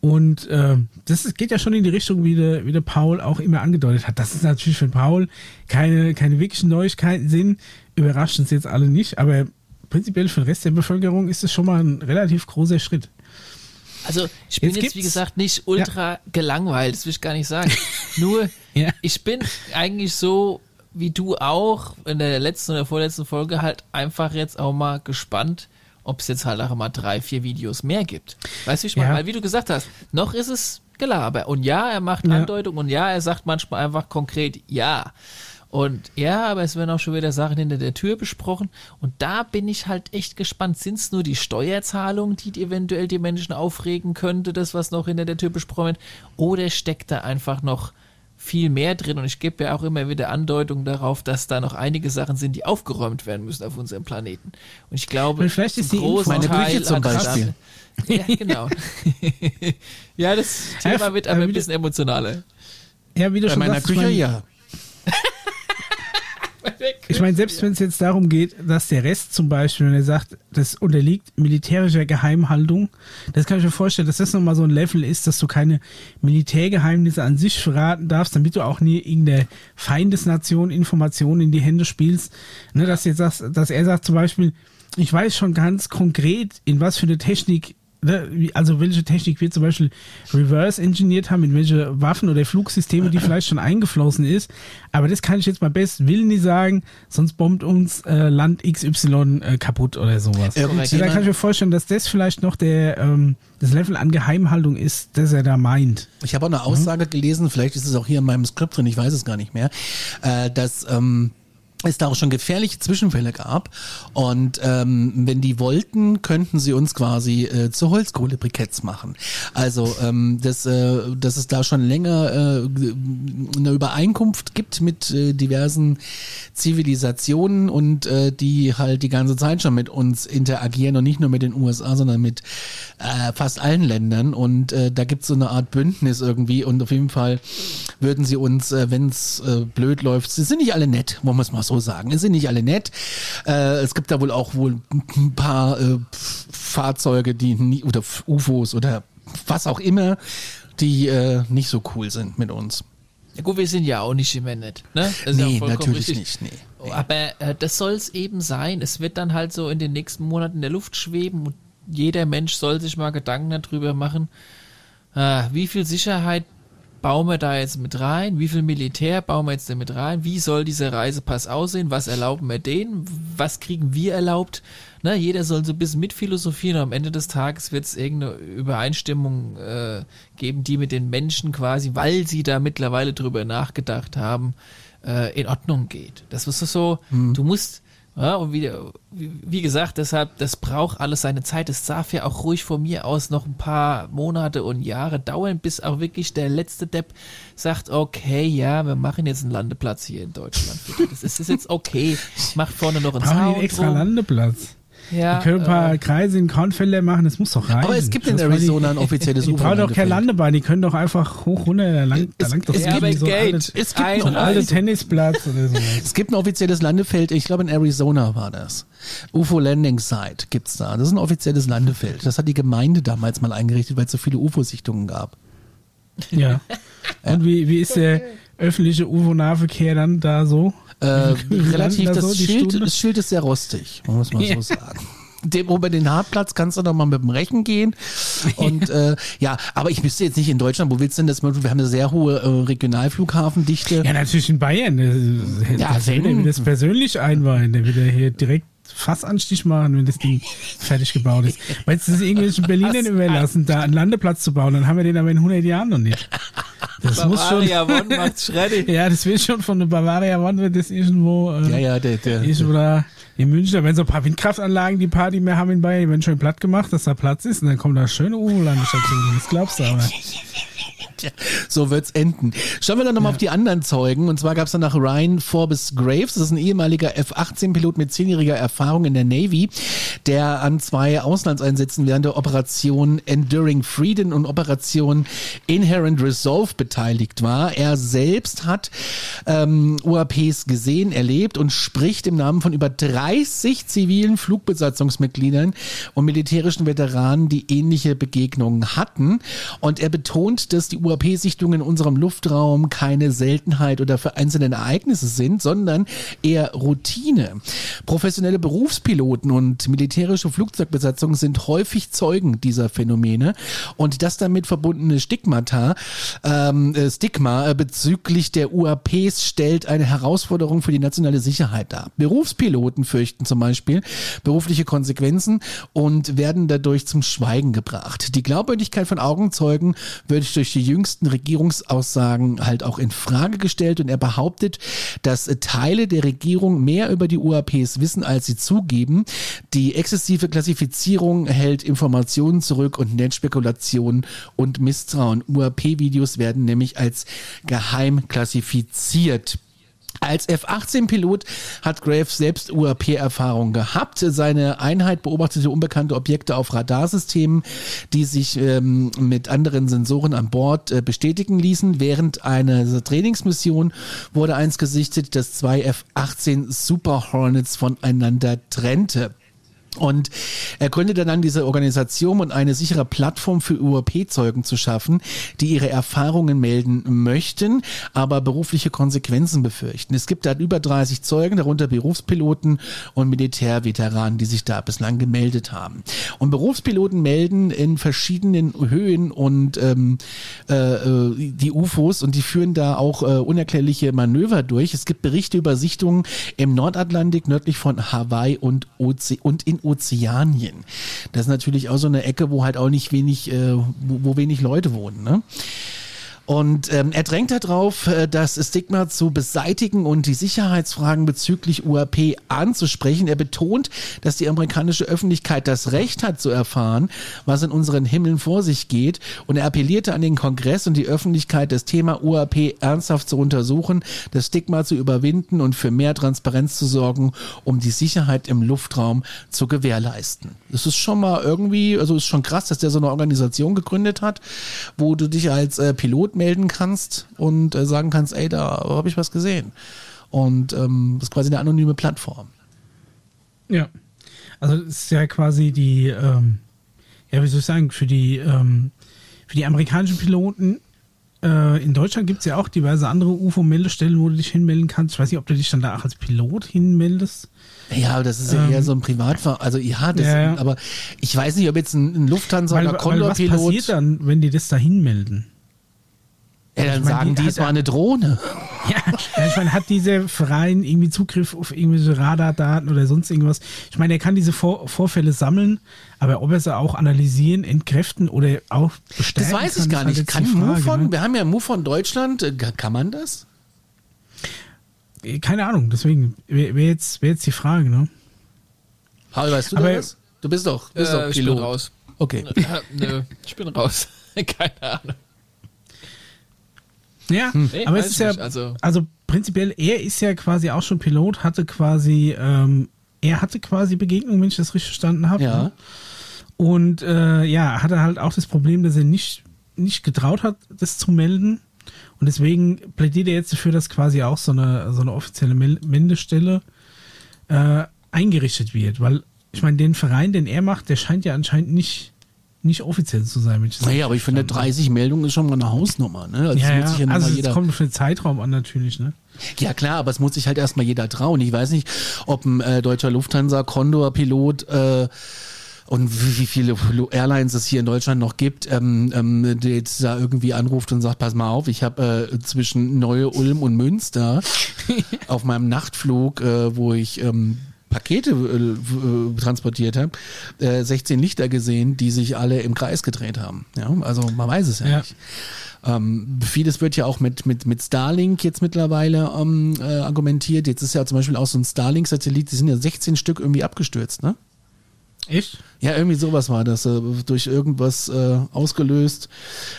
und äh, das geht ja schon in die Richtung, wie der, wie der Paul auch immer angedeutet hat. Das ist natürlich für Paul keine, keine wirklichen Neuigkeiten sind. Überrascht uns jetzt alle nicht, aber prinzipiell für den Rest der Bevölkerung ist es schon mal ein relativ großer Schritt. Also ich bin jetzt, jetzt wie gesagt, nicht ultra ja. gelangweilt, das will ich gar nicht sagen. <laughs> Nur, ja. ich bin eigentlich so, wie du auch, in der letzten oder vorletzten Folge halt einfach jetzt auch mal gespannt, ob es jetzt halt auch mal drei, vier Videos mehr gibt. Weißt du, ich meine, ja. weil wie du gesagt hast, noch ist es Gelaber. Und ja, er macht. Andeutungen und ja, er sagt manchmal einfach konkret ja. Und ja, aber es werden auch schon wieder Sachen hinter der Tür besprochen. Und da bin ich halt echt gespannt. Sind es nur die Steuerzahlungen, die eventuell die Menschen aufregen könnte, das, was noch hinter der Tür besprochen wird? Oder steckt da einfach noch viel mehr drin? Und ich gebe ja auch immer wieder Andeutungen darauf, dass da noch einige Sachen sind, die aufgeräumt werden müssen auf unserem Planeten. Und ich glaube, Und vielleicht ist die großen Meine Teil Küche zum Beispiel. Ja, genau. <laughs> ja, das Thema wird aber äh, ein wie- bisschen emotionaler. Ja, wie du Bei schon meiner sagst, Küche mein, ja. <laughs> Ich meine, selbst wenn es jetzt darum geht, dass der Rest zum Beispiel, wenn er sagt, das unterliegt militärischer Geheimhaltung, das kann ich mir vorstellen, dass das nochmal so ein Level ist, dass du keine Militärgeheimnisse an sich verraten darfst, damit du auch nie irgendeine Feindesnation Informationen in die Hände spielst. Ne, dass, jetzt sagst, dass er sagt zum Beispiel, ich weiß schon ganz konkret, in was für eine Technik also welche Technik wir zum Beispiel reverse engineert haben, in welche Waffen oder Flugsysteme, die vielleicht schon eingeflossen ist. Aber das kann ich jetzt mal best Willen nicht sagen, sonst bombt uns äh, Land XY äh, kaputt oder sowas. Irgendjemand- Also da kann ich mir vorstellen, dass das vielleicht noch der ähm, das Level an Geheimhaltung ist, das er da meint. Ich habe auch eine Aussage gelesen, vielleicht ist es auch hier in meinem Skript drin, ich weiß es gar nicht mehr, äh, dass ähm, es da auch schon gefährliche Zwischenfälle gab. Und ähm, wenn die wollten, könnten sie uns quasi äh, zu Holzkohlebriketts machen. Also ähm, dass, äh, dass es da schon länger äh, eine Übereinkunft gibt mit äh, diversen Zivilisationen und äh, die halt die ganze Zeit schon mit uns interagieren und nicht nur mit den USA, sondern mit äh, fast allen Ländern. Und äh, da gibt es so eine Art Bündnis irgendwie und auf jeden Fall würden sie uns, äh, wenn es äh, blöd läuft, sie sind nicht alle nett, wollen wir es mal so sagen. Es sind nicht alle nett. Äh, es gibt da wohl auch wohl ein paar äh, Fahrzeuge, die nie, oder UFOs oder was auch immer, die äh, nicht so cool sind mit uns. Ja gut, wir sind ja auch nicht immer nett. Ne? Das ja nee, vollkommen natürlich richtig. nicht. Nee. Aber äh, das soll es eben sein. Es wird dann halt so in den nächsten Monaten in der Luft schweben und jeder Mensch soll sich mal Gedanken darüber machen, äh, wie viel Sicherheit bauen wir da jetzt mit rein, wie viel Militär bauen wir jetzt da mit rein, wie soll dieser Reisepass aussehen, was erlauben wir denen, was kriegen wir erlaubt. Ne, jeder soll so ein bisschen mitphilosophieren und am Ende des Tages wird es irgendeine Übereinstimmung äh, geben, die mit den Menschen quasi, weil sie da mittlerweile drüber nachgedacht haben, äh, in Ordnung geht. Das ist so, du musst, ja, und wie, wie, gesagt, deshalb, das braucht alles seine Zeit. Es darf ja auch ruhig von mir aus noch ein paar Monate und Jahre dauern, bis auch wirklich der letzte Depp sagt, okay, ja, wir machen jetzt einen Landeplatz hier in Deutschland. Das ist, ist jetzt okay. Macht vorne noch einen Brauchen einen extra drum. Landeplatz? Ja, die können ein paar äh, Kreise in Kornfelder machen, das muss doch reichen. Aber es gibt in die- Arizona ein offizielles <laughs> Die brauchen doch UFO-Landefeld. Landebahn, die können doch einfach hoch runter, da langt, da Es- langt doch es irgendwie so Gate. altes- es gibt Ein so. Tennisplatz oder so. <laughs> Es gibt ein offizielles Landefeld, ich glaube in Arizona war das. UFO Landing Site gibt's da. Das ist ein offizielles Landefeld. Das hat die Gemeinde damals mal eingerichtet, weil es so viele UFO-Sichtungen gab. Ja. <laughs> Und wie, wie ist der öffentliche UFO-Nahverkehr dann da so? Äh, <laughs> relativ, da das, so Schild, das Schild ist sehr rostig, muss man so sagen. Dem über den Hartplatz kannst du doch mal mit dem Rechen gehen. Und äh, ja, aber ich müsste jetzt nicht in Deutschland, wo willst du denn das? Wir haben eine sehr hohe äh, Regionalflughafendichte. Ja, natürlich in Bayern. Das, Ja, das wenn- will er das persönlich einweihen. Der ja hier direkt Fassanstich machen, wenn das Ding fertig gebaut ist. Weil es ist irgendwelchen Berlinern überlassen, da einen Landeplatz zu bauen, dann haben wir den aber in 100 Jahren noch nicht. Das muss schon. Bavaria One macht's schreddy. <laughs> Ja, das wird schon von der Bavaria One, wird das irgendwo. Äh, Ja, ja, der, der, Irgendwo da in München, da werden so ein paar Windkraftanlagen, die Party mehr haben in Bayern, die werden schön platt gemacht, dass da Platz ist und dann kommen da schöne UFO-Landestationen. Das glaubst du aber. <laughs> So wird's enden. Schauen wir dann nochmal auf die anderen Zeugen. Und zwar gab's dann nach Ryan Forbes Graves, das ist ein ehemaliger F-18-Pilot mit zehnjähriger Erfahrung in der Navy, der an zwei Auslandseinsätzen während der Operation Enduring Freedom und Operation Inherent Resolve beteiligt war. Er selbst hat ähm, UAPs gesehen, erlebt und spricht im Namen von über 30 zivilen Flugbesatzungsmitgliedern und militärischen Veteranen, die ähnliche Begegnungen hatten. Und er betont, dass die UAP-Sichtungen in unserem Luftraum keine Seltenheit oder vereinzelte Ereignisse sind, sondern eher Routine. Professionelle Berufspiloten und militärische Flugzeugbesatzungen sind häufig Zeugen dieser Phänomene und das damit verbundene Stigmata, ähm, äh, Stigma äh, bezüglich der UAPs stellt eine Herausforderung für die nationale Sicherheit dar. Berufspiloten fürchten zum Beispiel berufliche Konsequenzen und werden dadurch zum Schweigen gebracht. Die Glaubwürdigkeit von Augenzeugen wird durch die jüngsten Regierungsaussagen halt auch in Frage gestellt und er behauptet, dass Teile der Regierung mehr über die UAPs wissen, als sie zugeben. Die exzessive Klassifizierung hält Informationen zurück und nennt Spekulationen und Misstrauen. UAP-Videos werden nämlich als geheim klassifiziert. Als F-18-Pilot hat Graves selbst UAP-Erfahrung gehabt. Seine Einheit beobachtete unbekannte Objekte auf Radarsystemen, die sich ähm, mit anderen Sensoren an Bord äh, bestätigen ließen. Während einer Trainingsmission wurde eins gesichtet, das zwei F-18 Super Hornets voneinander trennte. Und er gründete dann diese Organisation um eine sichere Plattform für UAP-Zeugen zu schaffen, die ihre Erfahrungen melden möchten, aber berufliche Konsequenzen befürchten. Es gibt da über 30 Zeugen, darunter Berufspiloten und Militärveteranen, die sich da bislang gemeldet haben. Und Berufspiloten melden in verschiedenen Höhen und ähm, äh, äh die UFOs und die führen da auch äh, unerklärliche Manöver durch. Es gibt Berichte über Sichtungen im Nordatlantik, nördlich von Hawaii und, Oze und in Ozeanien. Das ist natürlich auch so eine Ecke, wo halt auch nicht wenig, äh, wo, wo wenig Leute wohnen. Ne? Und ähm, er drängt darauf, äh, das Stigma zu beseitigen und die Sicherheitsfragen bezüglich UAP anzusprechen. Er betont, dass die amerikanische Öffentlichkeit das Recht hat zu erfahren, was in unseren Himmeln vor sich geht. Und er appellierte an den Kongress und die Öffentlichkeit, das Thema UAP ernsthaft zu untersuchen, das Stigma zu überwinden und für mehr Transparenz zu sorgen, um die Sicherheit im Luftraum zu gewährleisten. Das ist schon mal irgendwie, also ist schon krass, dass der so eine Organisation gegründet hat, wo du dich als äh, Pilot melden kannst und äh, sagen kannst, ey, da habe ich was gesehen. Und ähm, das ist quasi eine anonyme Plattform. Ja. Also es ist ja quasi die, ähm, ja, wie soll ich sagen, für die, ähm, für die amerikanischen Piloten äh, in Deutschland gibt es ja auch diverse andere UFO-Meldestellen, wo du dich hinmelden kannst. Ich weiß nicht, ob du dich dann da auch als Pilot hinmeldest. Ja, aber das ist ja ähm, eher so ein Privatfahr. Also ja, das, ja, ja. aber ich weiß nicht, ob jetzt ein, ein Lufthansa weil, oder Condor-Pilot. Was passiert dann, wenn die das da hinmelden? Ja, dann ich mein, sagen die, es war eine Drohne. <laughs> Ja, ich meine, hat dieser Verein irgendwie Zugriff auf irgendwelche Radardaten oder sonst irgendwas? Ich meine, er kann diese Vor Vorfälle sammeln, aber ob er sie auch analysieren, entkräften oder auch bestärken Das weiß ich kann, gar nicht. Kann Frage, MUFON, ne? wir haben ja MUFON Deutschland, äh, kann man das? Äh, keine Ahnung, deswegen wäre wär jetzt, wär jetzt die Frage, ne? Paul, weißt du aber, das? Du bist doch, bist äh, doch Pilot. Ich bin raus. Okay. Nö, ich bin raus. <laughs> Keine Ahnung. Ja, hm. aber es ist ja, also, also prinzipiell, er ist ja quasi auch schon Pilot, hatte quasi, ähm, er hatte quasi Begegnungen, wenn ich das richtig verstanden habe. Ja. Ne? Und äh, ja, hatte halt auch das Problem, dass er nicht, nicht getraut hat, das zu melden. Und deswegen plädiert er jetzt dafür, dass quasi auch so eine, so eine offizielle Meldestelle äh, eingerichtet wird. Weil, ich meine, den Verein, den er macht, der scheint ja anscheinend nicht nicht offiziell zu sein. Wenn naja, aber ich finde, 30 Meldungen ist schon mal eine Hausnummer. Ne? Also, ja, ja. ja also es kommt auf den Zeitraum an natürlich. Ne? Ja klar, aber es muss sich halt erstmal jeder trauen. Ich weiß nicht, ob ein äh, deutscher Lufthansa Condor-Pilot äh, und wie, wie viele Airlines es hier in Deutschland noch gibt, ähm, ähm, der jetzt da irgendwie anruft und sagt, pass mal auf, ich habe äh, zwischen Neue Ulm und Münster <laughs> auf meinem Nachtflug, äh, wo ich ähm, Pakete äh, transportiert habe, äh, 16 Lichter gesehen, die sich alle im Kreis gedreht haben. Ja, also man weiß es ja, ja. nicht. Ähm, vieles wird ja auch mit, mit, mit Starlink jetzt mittlerweile ähm, äh, argumentiert. Jetzt ist ja zum Beispiel auch so ein Starlink-Satellit, die sind ja 16 Stück irgendwie abgestürzt, ne? Echt? Ja, irgendwie sowas war das, äh, durch irgendwas äh, ausgelöst.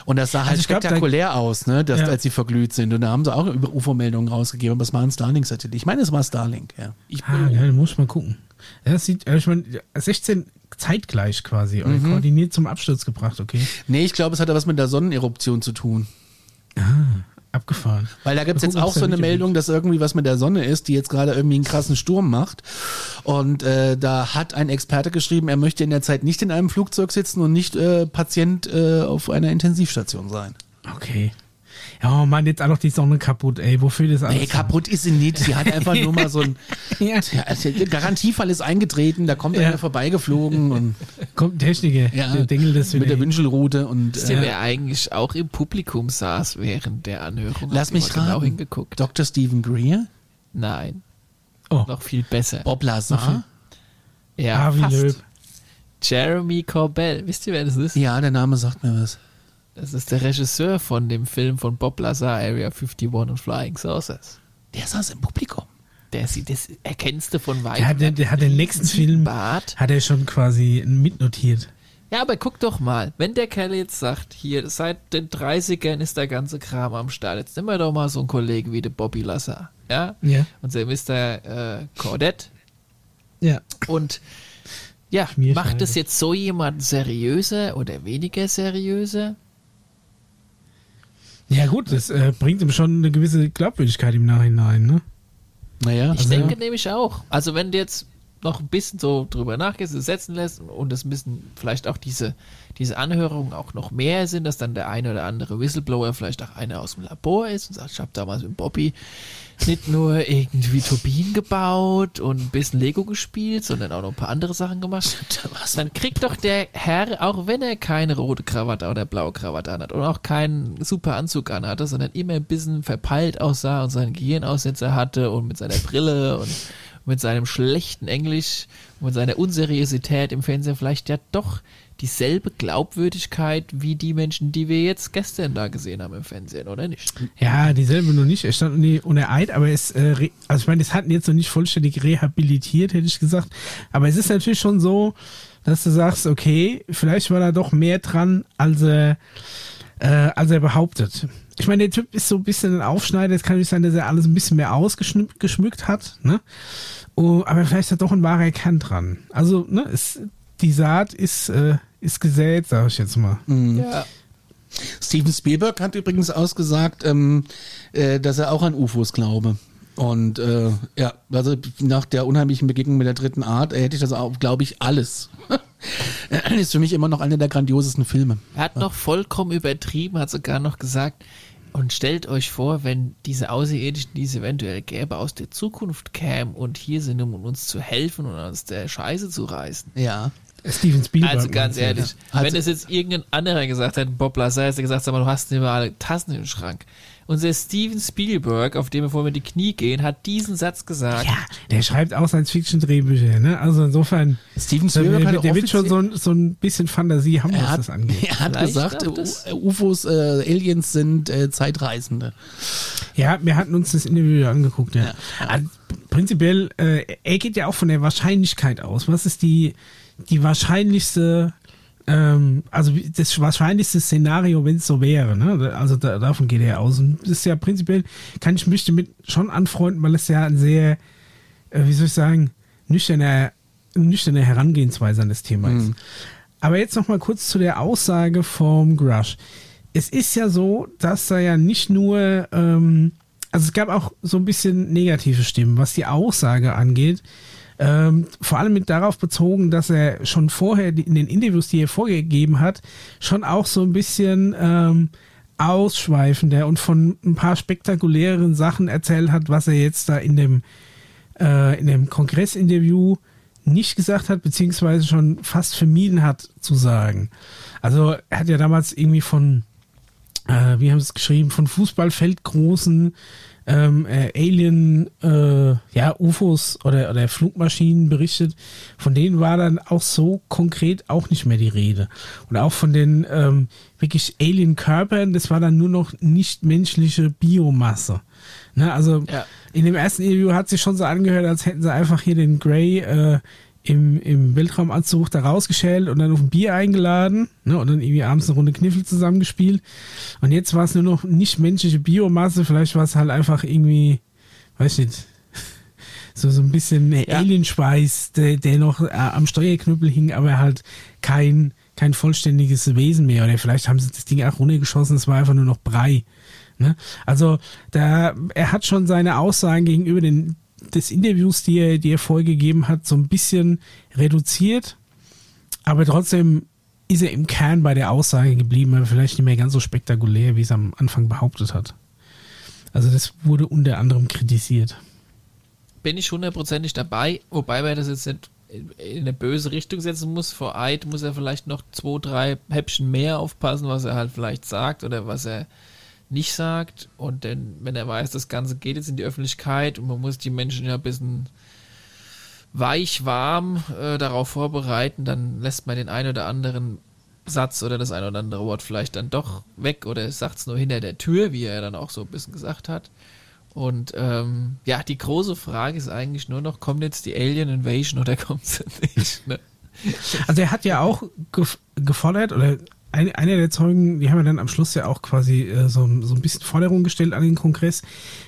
Und das sah halt also spektakulär glaub, da, aus, ne, dass, ja. als sie verglüht sind. Und da haben sie auch über UFO-Meldungen rausgegeben, es war ein Starlink-Satellit. Ich meine, es war Starlink, ja. Ich ah, ja, muss mal gucken. Ja, das sieht, ich meine, 16 zeitgleich quasi, mhm. koordiniert zum Absturz gebracht, okay. Nee, ich glaube, es hat da was mit der Sonneneruption zu tun. Ah. Abgefahren. Weil da gibt es jetzt auch so eine Meldung, dass irgendwie was mit der Sonne ist, die jetzt gerade irgendwie einen krassen Sturm macht. Und äh, da hat ein Experte geschrieben, er möchte in der Zeit nicht in einem Flugzeug sitzen und nicht äh, Patient äh, auf einer Intensivstation sein. Okay. Ja, oh Mann, jetzt auch noch die Sonne kaputt, ey. Wofür das alles? Nee, kaputt ist sie nicht. Sie hat einfach nur mal so ein <laughs> ja. der Garantiefall ist eingetreten, da kommt ja. einer vorbeigeflogen und <laughs> kommt ein Techniker, ja, der Dingel das mit der Wünschelrute und äh, der eigentlich auch im Publikum saß während der Anhörung. Lass mich genau raten. Genau hingeguckt. Dr. Stephen Greer? Nein. Oh. Noch viel besser. Bob Lazar? Ja, Harvey. Löb. Jeremy Corbell. Wisst ihr, wer das ist? Ja, der Name sagt mir was. Das ist der Regisseur von dem Film von Bob Lazar, Area 51 und Flying Saucers. Der saß im Publikum. Der sieht, das erkennst du von weitem. Der hat, der, der hat den nächsten Film, Bart. hat er schon quasi mitnotiert. Ja, aber guck doch mal, wenn der Kerl jetzt sagt, hier, seit den 30ern ist der ganze Kram am Start, jetzt nehmen wir doch mal so einen Kollegen wie der Bobby Lazar, ja? Ja. Unser Mr. Äh, Cordette. Ja. Und ja, macht es jetzt so jemand seriöser oder weniger seriöser? Ja, gut, das äh, bringt ihm schon eine gewisse Glaubwürdigkeit im Nachhinein, ne? Naja, Ich also, denke nämlich auch. Also wenn du jetzt noch ein bisschen so drüber nachgehst, es setzen lässt und es müssen vielleicht auch diese, diese Anhörungen auch noch mehr sind, dass dann der eine oder andere Whistleblower vielleicht auch einer aus dem Labor ist und sagt, ich habe damals mit Bobby nicht nur irgendwie Turbinen gebaut und ein bisschen Lego gespielt, sondern auch noch ein paar andere Sachen gemacht. <laughs> Dann kriegt doch der Herr, auch wenn er keine rote Krawatte oder blaue Krawatte anhat und auch keinen super Anzug anhatte, sondern immer ein bisschen verpeilt aussah und seinen Gehirnaussetzer hatte und mit seiner Brille und mit seinem schlechten Englisch und mit seiner Unseriosität im Fernsehen vielleicht ja doch dieselbe Glaubwürdigkeit wie die Menschen, die wir jetzt gestern da gesehen haben im Fernsehen, oder nicht? Ja, dieselbe noch nicht. Er stand unter Eid, aber es, äh, also ich meine, es hatten jetzt noch nicht vollständig rehabilitiert, hätte ich gesagt. Aber es ist natürlich schon so, dass du sagst, okay, vielleicht war da doch mehr dran, als er, äh, als er behauptet. Ich meine, der Typ ist so ein bisschen ein Aufschneider. Es kann nicht sein, dass er alles ein bisschen mehr ausgeschmückt geschmückt hat, ne? Oh, aber vielleicht ist da doch ein wahrer Kern dran. Also, ne, es, die Saat ist, äh, ist gesät, sag ich jetzt mal. Ja. Steven Spielberg hat übrigens ausgesagt, ähm, äh, dass er auch an UFOs glaube. Und äh, ja, also nach der unheimlichen Begegnung mit der dritten Art äh, hätte ich das auch, glaube ich, alles. <laughs> ist für mich immer noch einer der grandiosesten Filme. Er hat noch vollkommen übertrieben, hat sogar noch gesagt, und stellt euch vor, wenn diese Außerirdischen, die es eventuell gäbe, aus der Zukunft kämen und hier sind, um uns zu helfen und uns der Scheiße zu reißen. Ja. Steven Spielberg. Also ganz ehrlich, Also- wenn es jetzt irgendein anderer gesagt hätte, Bob Lazar, hätte gesagt, sag mal, du hast nicht mal alle Tassen im Schrank. Unser Steven Spielberg, auf dem wir vor mir die Knie gehen, hat diesen Satz gesagt. Ja, der schreibt auch Science-Fiction-Drehbücher, ne? Also insofern, Steven der, Spielberg hat der, der wird schon so ein, so ein bisschen Fantasie haben, was hat, das angeht. er hat Vielleicht gesagt, UFOs, äh, Aliens sind äh, Zeitreisende. Ja, wir hatten uns das Interview angeguckt, ja. Also, prinzipiell, äh, er geht ja auch von der Wahrscheinlichkeit aus. Was ist die, die wahrscheinlichste, ähm, also das wahrscheinlichste Szenario, wenn es so wäre, ne? Also da, davon geht er aus. Und das ist ja prinzipiell, kann ich mich damit schon anfreunden, weil es ja ein sehr, äh, wie soll ich sagen, nüchterner, nüchterne Herangehensweise an das Thema ist. Aber jetzt noch mal kurz zu der Aussage vom Grush. Es ist ja so, dass da ja nicht nur, ähm, also es gab auch so ein bisschen negative Stimmen, was die Aussage angeht. Ähm, vor allem mit darauf bezogen, dass er schon vorher die- in den Interviews, die er vorgegeben hat, schon auch so ein bisschen ähm, ausschweifender und von ein paar spektakuläreren Sachen erzählt hat, was er jetzt da in dem äh, in dem Kongressinterview nicht gesagt hat, beziehungsweise schon fast vermieden hat zu sagen. Also er hat ja damals irgendwie von, äh, wie haben sie es geschrieben, von Fußballfeldgroßen ähm, äh, Alien, äh, ja, UFOs oder, oder Flugmaschinen berichtet. Von denen war dann auch so konkret auch nicht mehr die Rede. Und auch von den ähm, wirklich Alien-Körpern, das war dann nur noch nicht menschliche Biomasse. Ne, also Ja. in dem ersten Interview hat sich schon so angehört, als hätten sie einfach hier den Grey äh, im, im Weltraumanzug da rausgeschält und dann auf ein Bier eingeladen ne, und dann irgendwie abends eine Runde Kniffel zusammengespielt. Und jetzt war es nur noch nicht menschliche Biomasse, vielleicht war es halt einfach irgendwie, weiß nicht, <laughs> so, so ein bisschen Ja. Alienspeis, der, der noch äh, am Steuerknüppel hing, aber halt kein, kein vollständiges Wesen mehr. Oder vielleicht haben sie das Ding auch runtergeschossen, es war einfach nur noch Brei. Ne? Also da, er hat schon seine Aussagen gegenüber den, des Interviews, die er, die er vorgegeben hat, so ein bisschen reduziert. Aber trotzdem ist er im Kern bei der Aussage geblieben, aber vielleicht nicht mehr ganz so spektakulär, wie es am Anfang behauptet hat. Also das wurde unter anderem kritisiert. bin ich hundertprozentig dabei, wobei man das jetzt nicht in eine böse Richtung setzen muss. Vor Eid muss er vielleicht noch zwei, drei Häppchen mehr aufpassen, was er halt vielleicht sagt oder was er nicht sagt. Und denn, wenn er weiß, das Ganze geht jetzt in die Öffentlichkeit und man muss die Menschen ja ein bisschen weich, warm äh, darauf vorbereiten, dann lässt man den einen oder anderen Satz oder das ein oder andere Wort vielleicht dann doch weg oder sagt es nur hinter der Tür, wie er dann auch so ein bisschen gesagt hat. Und ähm, ja, die große Frage ist eigentlich nur noch, kommt jetzt die Alien Invasion oder <laughs> kommt sie nicht? Ne? Also er hat ja auch gef gefordert, oder ein, einer der Zeugen, die haben ja dann am Schluss ja auch quasi äh, so, so ein bisschen Forderung gestellt an den Kongress,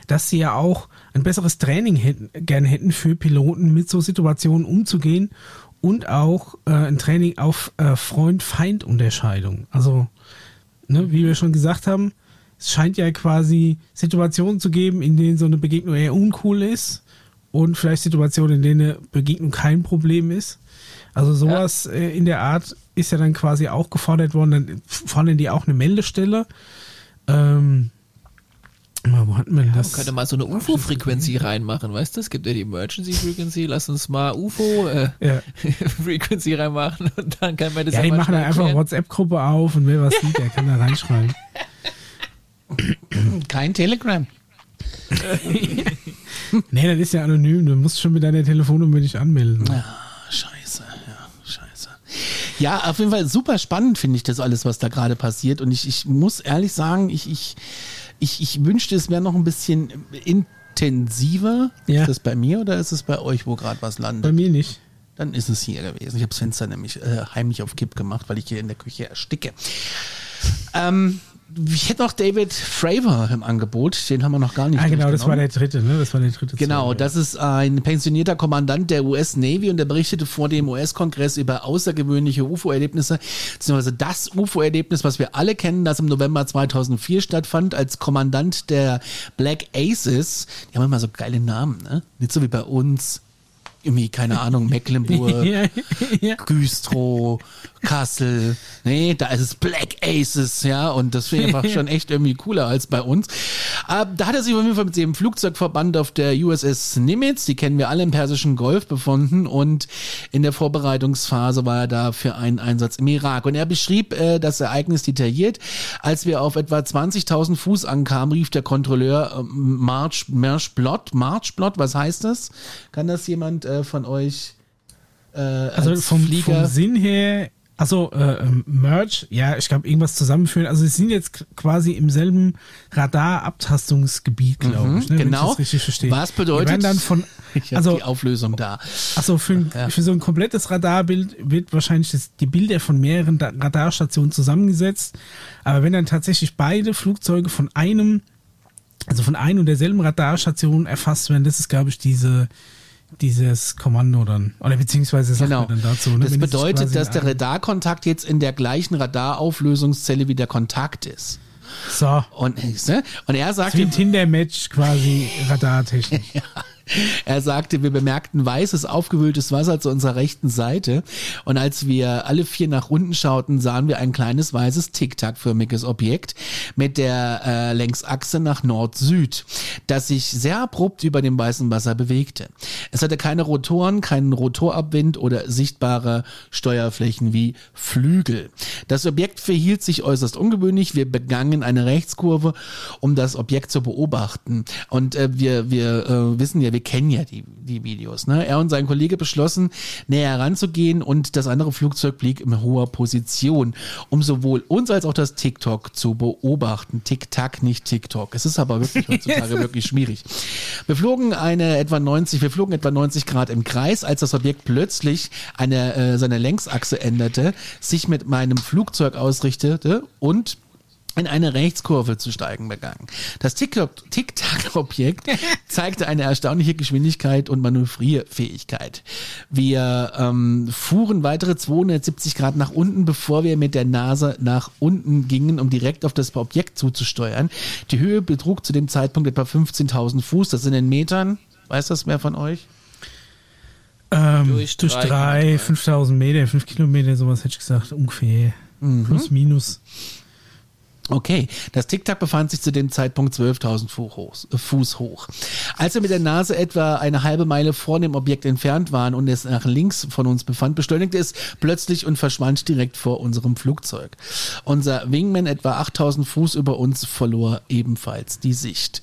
dass sie ja auch ein besseres Training hätten, gerne hätten für Piloten, mit so Situationen umzugehen und auch äh, ein Training auf äh, Freund-Feind-Unterscheidung. Also, ne, wie wir schon gesagt haben, es scheint ja quasi Situationen zu geben, in denen so eine Begegnung eher uncool ist und vielleicht Situationen, in denen eine Begegnung kein Problem ist. Also sowas äh, in der Art ist ja dann quasi auch gefordert worden. Dann fordern die auch eine Meldestelle. Ähm, mal, wo hatten wir Man das? könnte mal so eine UFO-Frequency reinmachen, weißt du? Es gibt ja die Emergency Frequency, lass uns mal UFO-Frequency Ja. <laughs> reinmachen und dann kann man das Ja, die machen dann einfach. WhatsApp-Gruppe auf und wer was sieht, der kann da reinschreiben. <laughs> Kein Telegram. <laughs> Nee, das ist ja anonym. Du musst schon mit deiner Telefonnummer dich anmelden. Ah, ja, scheiße. Ja, auf jeden Fall super spannend finde ich das alles, was da gerade passiert. Und ich, ich muss ehrlich sagen, ich, ich, ich, ich wünschte, es wäre noch ein bisschen intensiver. Ja. Ist das bei mir oder ist es bei euch, wo gerade was landet? Bei mir nicht. Dann ist es hier gewesen. Ich habe das Fenster nämlich äh, heimlich auf Kipp gemacht, weil ich hier in der Küche ersticke. Ähm, ich hätte noch David Fravor im Angebot. Den haben wir noch gar nicht Ah, genau, das war der dritte, ne? Das war der dritte. Genau, Zeuge. das ist ein pensionierter Kommandant der US Navy und der berichtete vor dem US-Kongress über außergewöhnliche UFO-Erlebnisse, beziehungsweise das UFO-Erlebnis, was wir alle kennen, das im November 2004 stattfand, als Kommandant der Black Aces. Die haben immer so geile Namen, ne? Nicht so wie bei uns. Irgendwie, keine Ahnung, Mecklenburg. <laughs> ja, ja. Güstrow, Kassel. Nee, da ist es Black Aces, ja, und das finde ich einfach <laughs> schon echt irgendwie cooler als bei uns. Äh, da hat er sich auf jeden Fall mit dem Flugzeugverband auf der USS Nimitz, die kennen wir alle im Persischen Golf, befunden und in der Vorbereitungsphase war er da für einen Einsatz im Irak. Und er beschrieb äh, das Ereignis detailliert. Als wir auf etwa 20.000 Fuß ankamen, rief der Kontrolleur äh, March, March Blott, March Blott, was heißt das? Kann das jemand äh, von euch äh, Also als vom, vom Sinn her, also äh, ähm, Merge, ja, ich glaube, irgendwas zusammenführen. Also sie sind jetzt quasi im selben Radar-Abtastungsgebiet, glaube ich. Ne, wenn ich genau. das richtig verstehe. Was bedeutet- werden dann von, <laughs> also die Auflösung da. Also für, ein, Ja. für so ein komplettes Radarbild wird wahrscheinlich das, die Bilder von mehreren Da- Radarstationen zusammengesetzt. Aber wenn dann tatsächlich beide Flugzeuge von einem, also von ein und derselben Radarstation erfasst werden, das ist, glaube ich, diese, dieses Kommando dann. Oder beziehungsweise sagt Genau. man dann dazu. Ne? Das bedeutet, dass der Radarkontakt jetzt in der gleichen Radarauflösungszelle wie der Kontakt ist. So. Und, ne? und er Wie sagte, ein Tinder-Match quasi <laughs> radartechnisch. <laughs> er sagte, wir bemerkten weißes, aufgewühltes Wasser zu unserer rechten Seite. Und als wir alle vier nach unten schauten, sahen wir ein kleines weißes Tic-Tac-förmiges Objekt mit der äh, Längsachse nach Nord-Süd, das sich sehr abrupt über dem weißen Wasser bewegte. Es hatte keine Rotoren, keinen Rotorabwind oder sichtbare Steuerflächen wie Flügel. Das Objekt verhielt sich äußerst ungewöhnlich. Wir begangen eine Rechtskurve, um das Objekt zu beobachten. Und äh, wir, wir äh, wissen ja, wir kennen ja die, die Videos. Ne? Er und sein Kollege beschlossen, näher heranzugehen und das andere Flugzeug blieb in hoher Position, um sowohl uns als auch das TikTok zu beobachten. Tick-Tack, nicht TikTok. Es ist aber wirklich heutzutage <laughs> wirklich schwierig. Wir flogen eine etwa 90, wir flogen etwa 90 Grad im Kreis, als das Objekt plötzlich eine, äh, seine Längsachse änderte, sich mit meinem Flugzeug ausrichtete und in eine Rechtskurve zu steigen begann. Das Tic-Tac-Objekt <laughs> zeigte eine erstaunliche Geschwindigkeit und Manövrierfähigkeit. Wir ähm, fuhren weitere 270 Grad nach unten, bevor wir mit der Nase nach unten gingen, um direkt auf das Objekt zuzusteuern. Die Höhe betrug zu dem Zeitpunkt etwa 15.000 Fuß. Das sind in Metern. Weiß das wer von euch? Ähm, Durch durch, drei drei, Kilometer. 5000 Meter, 5 Kilometer, sowas hätte ich gesagt, ungefähr. Plus, minus. Okay, das Tic-Tac befand sich zu dem Zeitpunkt 12.000 Fuß hoch, äh, Fuß hoch. Als wir mit der Nase etwa eine halbe Meile vor dem Objekt entfernt waren und es nach links von uns befand, beschleunigte es plötzlich und verschwand direkt vor unserem Flugzeug. Unser Wingman etwa 8.000 Fuß über uns verlor ebenfalls die Sicht.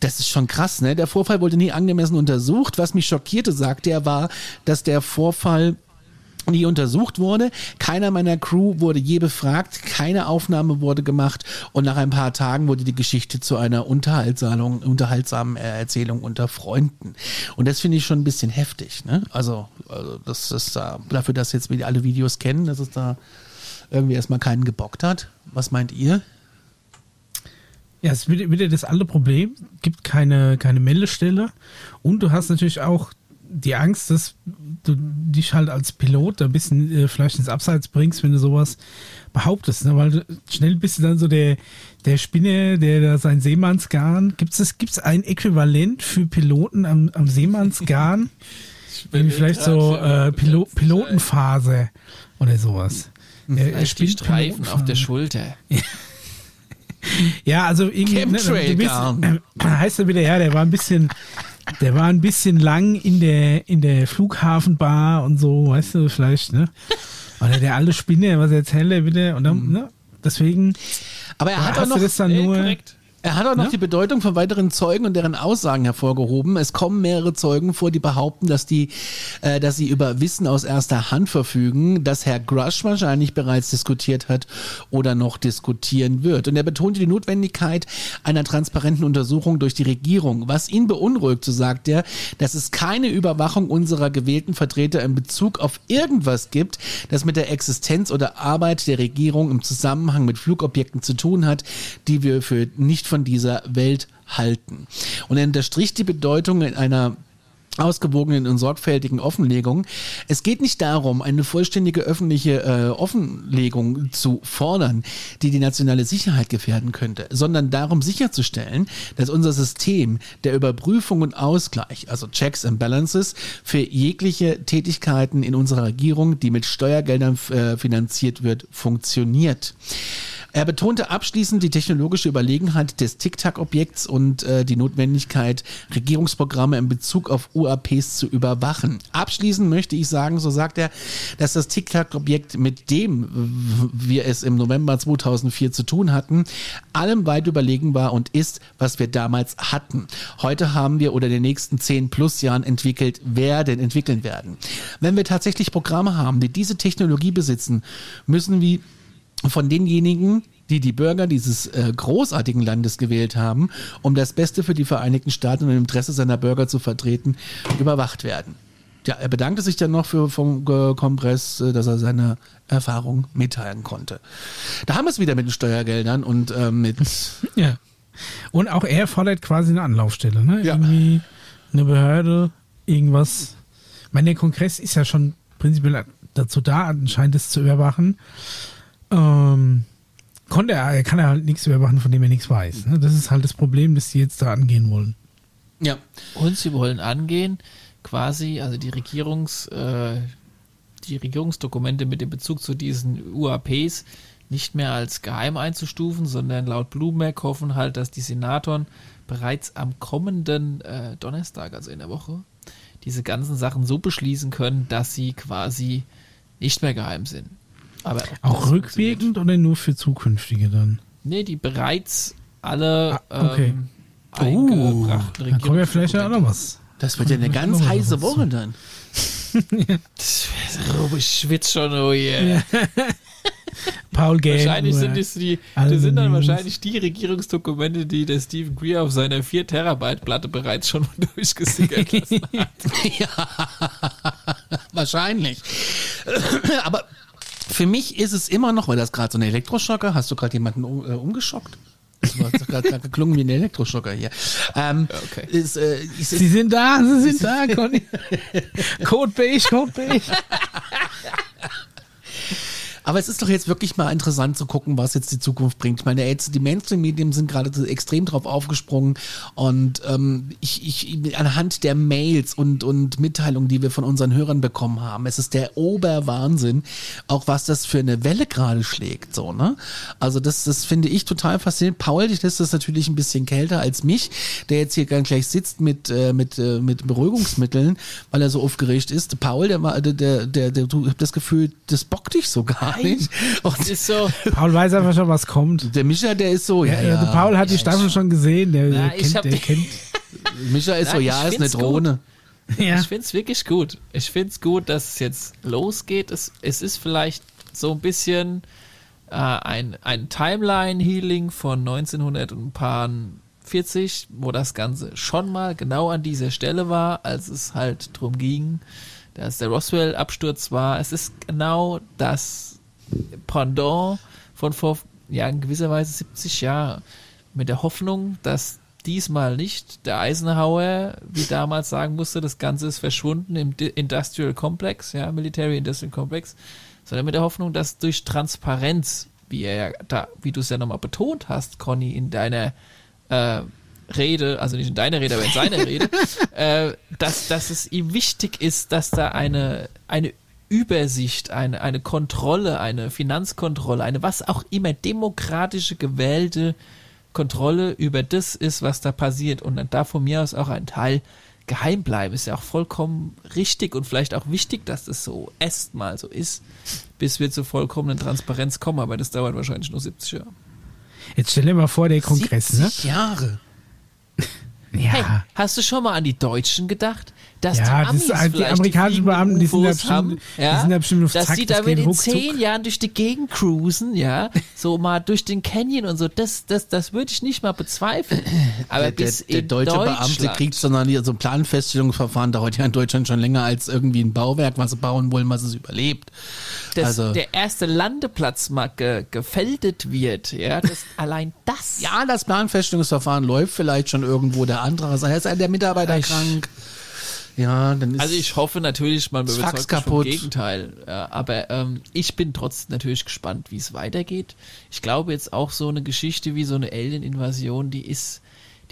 Das ist schon krass, ne? Der Vorfall wurde nie angemessen untersucht. Was mich schockierte, sagte er, war, dass der Vorfall die untersucht wurde. Keiner meiner Crew wurde je befragt, keine Aufnahme wurde gemacht und nach ein paar Tagen wurde die Geschichte zu einer unterhaltsamen, unterhaltsamen Erzählung unter Freunden. Und das finde ich schon ein bisschen heftig. Ne? Also, also das ist da, dafür, dass jetzt wir alle Videos kennen, dass es da irgendwie erstmal keinen gebockt hat. Was meint ihr? Ja, es ist wieder, das alte Problem. Gibt keine, keine Meldestelle. Und du hast natürlich auch die Angst, dass du dich halt als Pilot ein bisschen äh, vielleicht ins Abseits bringst, wenn du sowas behauptest, ne? weil du, schnell bist du dann so der, der Spinne, der da sein Seemannsgarn. Gibt es gibt's ein Äquivalent für Piloten am, am Seemannsgarn? <laughs> Vielleicht so äh, Pilo Pilotenphase oder sowas. Er, er spielt Streifen auf der Schulter. <laughs> ja, also irgendwie ne, bist, äh, <clears throat> heißt er wieder, ja, der war ein bisschen der war ein bisschen lang in der, in der Flughafenbar und so, weißt du, vielleicht, ne? Oder der alte Spinne, was erzählt er wieder? Und dann, mhm. ne? Deswegen. Aber er hat auch noch, das dann nur, korrekt. Er hat auch noch ja? die Bedeutung von weiteren Zeugen und deren Aussagen hervorgehoben. Es kommen mehrere Zeugen vor, die behaupten, dass die, äh, dass sie über Wissen aus erster Hand verfügen, dass Herr Grush wahrscheinlich bereits diskutiert hat oder noch diskutieren wird. Und er betonte die Notwendigkeit einer transparenten Untersuchung durch die Regierung. Was ihn beunruhigt, so sagt er, dass es keine Überwachung unserer gewählten Vertreter in Bezug auf irgendwas gibt, das mit der Existenz oder Arbeit der Regierung im Zusammenhang mit Flugobjekten zu tun hat, die wir für nicht von dieser Welt halten. Und er unterstrich die Bedeutung in einer ausgewogenen und sorgfältigen Offenlegung. Es geht nicht darum, eine vollständige öffentliche äh, Offenlegung zu fordern, die die nationale Sicherheit gefährden könnte, sondern darum sicherzustellen, dass unser System der Überprüfung und Ausgleich, also Checks and Balances, für jegliche Tätigkeiten in unserer Regierung, die mit Steuergeldern äh, finanziert wird, funktioniert. Er betonte abschließend die technologische Überlegenheit des TikTok-Objekts und äh, die Notwendigkeit, Regierungsprogramme in Bezug auf UAPs zu überwachen. Abschließend möchte ich sagen, so sagt er, dass das TikTok-Objekt, mit dem wir es im November 2004 zu tun hatten, allem weit überlegen war und ist, was wir damals hatten. Heute haben wir oder in den nächsten 10 plus Jahren entwickelt werden, entwickeln werden. Wenn wir tatsächlich Programme haben, die diese Technologie besitzen, müssen wir von denjenigen, die die Bürger dieses äh, großartigen Landes gewählt haben, um das Beste für die Vereinigten Staaten und im Interesse seiner Bürger zu vertreten, überwacht werden. Ja, er bedankte sich dann noch für vom äh, Kongress, äh, dass er seine Erfahrung mitteilen konnte. Da haben wir es wieder mit den Steuergeldern und äh, mit. <laughs> Ja. Und auch er fordert quasi eine Anlaufstelle, ne? Ja. Irgendwie eine Behörde, irgendwas. Ich meine, der Kongress ist ja schon prinzipiell dazu da, anscheinend das zu überwachen. Ähm, konnte er, kann er halt nichts überwachen, von dem er nichts weiß. Ne? Das ist halt das Problem, das sie jetzt da angehen wollen. Ja. Und sie wollen angehen, quasi, also die Regierungs, äh, die Regierungsdokumente mit dem Bezug zu diesen UAPs nicht mehr als geheim einzustufen, sondern laut Bloomberg hoffen halt, dass die Senatoren bereits am kommenden äh, Donnerstag, also in der Woche, diese ganzen Sachen so beschließen können, dass sie quasi nicht mehr geheim sind. Aber auch rückwirkend oder nur für zukünftige dann? Nee, die bereits alle ah, okay. ähm, eingebrachten uh, Dann kommt ja vielleicht ja auch noch was. Das wird ja eine ganz heiße Woche dann. <laughs> oh, ich schwitze schon, oh yeah. Paul Gale. Wahrscheinlich sind es die, das sind dann wahrscheinlich die Regierungsdokumente, die der Stephen Greer auf seiner 4 Terabyte Platte bereits schon <laughs> durchgesickert hat. <laughs> ja, wahrscheinlich. Aber für mich ist es immer noch, weil das gerade so ein Elektroschocker, hast du gerade jemanden um, äh, umgeschockt? Das hat gerade geklungen wie ein Elektroschocker hier. Ähm, okay. ist, äh, ist, Sie sind da, Sie sind da, Conny. <laughs> Code beige, Code beige. <laughs> Aber es ist doch jetzt wirklich mal interessant zu gucken, was jetzt die Zukunft bringt. Ich meine, jetzt die Mainstream-Medien sind gerade extrem drauf aufgesprungen und ähm, ich, ich anhand der Mails und, und Mitteilungen, die wir von unseren Hörern bekommen haben, es ist der Oberwahnsinn, auch was das für eine Welle gerade schlägt. So, ne? Also das, das finde ich total faszinierend. Paul, dich lässt das natürlich ein bisschen kälter als mich, der jetzt hier ganz gleich sitzt mit, äh, mit, äh, mit Beruhigungsmitteln, weil er so aufgeregt ist. Paul, der war, der, der, der, der du hast das Gefühl, das bockt dich so gar gar nicht. Und ist so. Paul weiß einfach schon, was kommt. Der Micha, der ist so, ja, ja. ja. Paul hat die Staffel schon gesehen, der, Na, der kennt, <laughs> der kennt. Micha ist Na, so, ja, ist eine Drohne. Gut. Ja. Ich finde es wirklich gut. Ich finde es gut, dass es jetzt losgeht. Es, es ist vielleicht so ein bisschen äh, ein, ein Timeline-Healing von 1900 und ein paar 40, wo das Ganze schon mal genau an dieser Stelle war, als es halt drum ging, dass der Roswell-Absturz war. Es ist genau das Pendant von vor, ja, in gewisser Weise 70 Jahren. Mit der Hoffnung, dass diesmal nicht der Eisenhower, wie damals sagen musste, das Ganze ist verschwunden im Industrial Complex, ja, Military Industrial Complex, sondern mit der Hoffnung, dass durch Transparenz, wie er ja da, wie du es ja nochmal betont hast, Conny, in deiner äh, Rede, also nicht in deiner Rede, aber in seiner <laughs> Rede, äh, dass, dass es ihm wichtig ist, dass da eine, eine Übersicht, eine, eine Kontrolle, eine Finanzkontrolle, eine was auch immer demokratische gewählte Kontrolle über das ist, was da passiert. Und dann darf von mir aus auch ein Teil geheim bleiben. Ist ja auch vollkommen richtig und vielleicht auch wichtig, dass das so erstmal so ist, bis wir zur vollkommenen Transparenz kommen. Aber das dauert wahrscheinlich nur 70 Jahre. Jetzt stell dir mal vor, der Kongress, ne? 70 Jahre. <laughs> Ja. Hey, hast du schon mal an die Deutschen gedacht? Dass Ja, die das Amis ist halt die amerikanischen fliegenden Beamten, die sind ja UFOs bestimmt- haben, die ja? sind ja bestimmt auf dass Zack, die das damit in zehn Jahren durch die Gegend cruisen, ja, <laughs> so mal durch den Canyon und so, das, das, das würde ich nicht mal bezweifeln. <laughs> Aber der, der, bis der in deutsche Beamte kriegt sondern die, so ein Planfeststellungsverfahren dauert ja in Deutschland schon länger als irgendwie ein Bauwerk, was sie bauen wollen, was es überlebt. dass also, der erste Landeplatz mal ge, gefeldet wird, ja, das, <laughs> allein das. ja, das Planfeststellungsverfahren läuft vielleicht schon irgendwo. Der andere ist der Mitarbeiter Ich- krank. Ja, dann ist Also ich hoffe natürlich, man Das überzeugt Fax vom. Gegenteil. Ja, aber ähm, ich bin trotzdem natürlich gespannt, wie es weitergeht. Ich glaube jetzt auch so eine Geschichte wie so eine Alien-Invasion, die ist,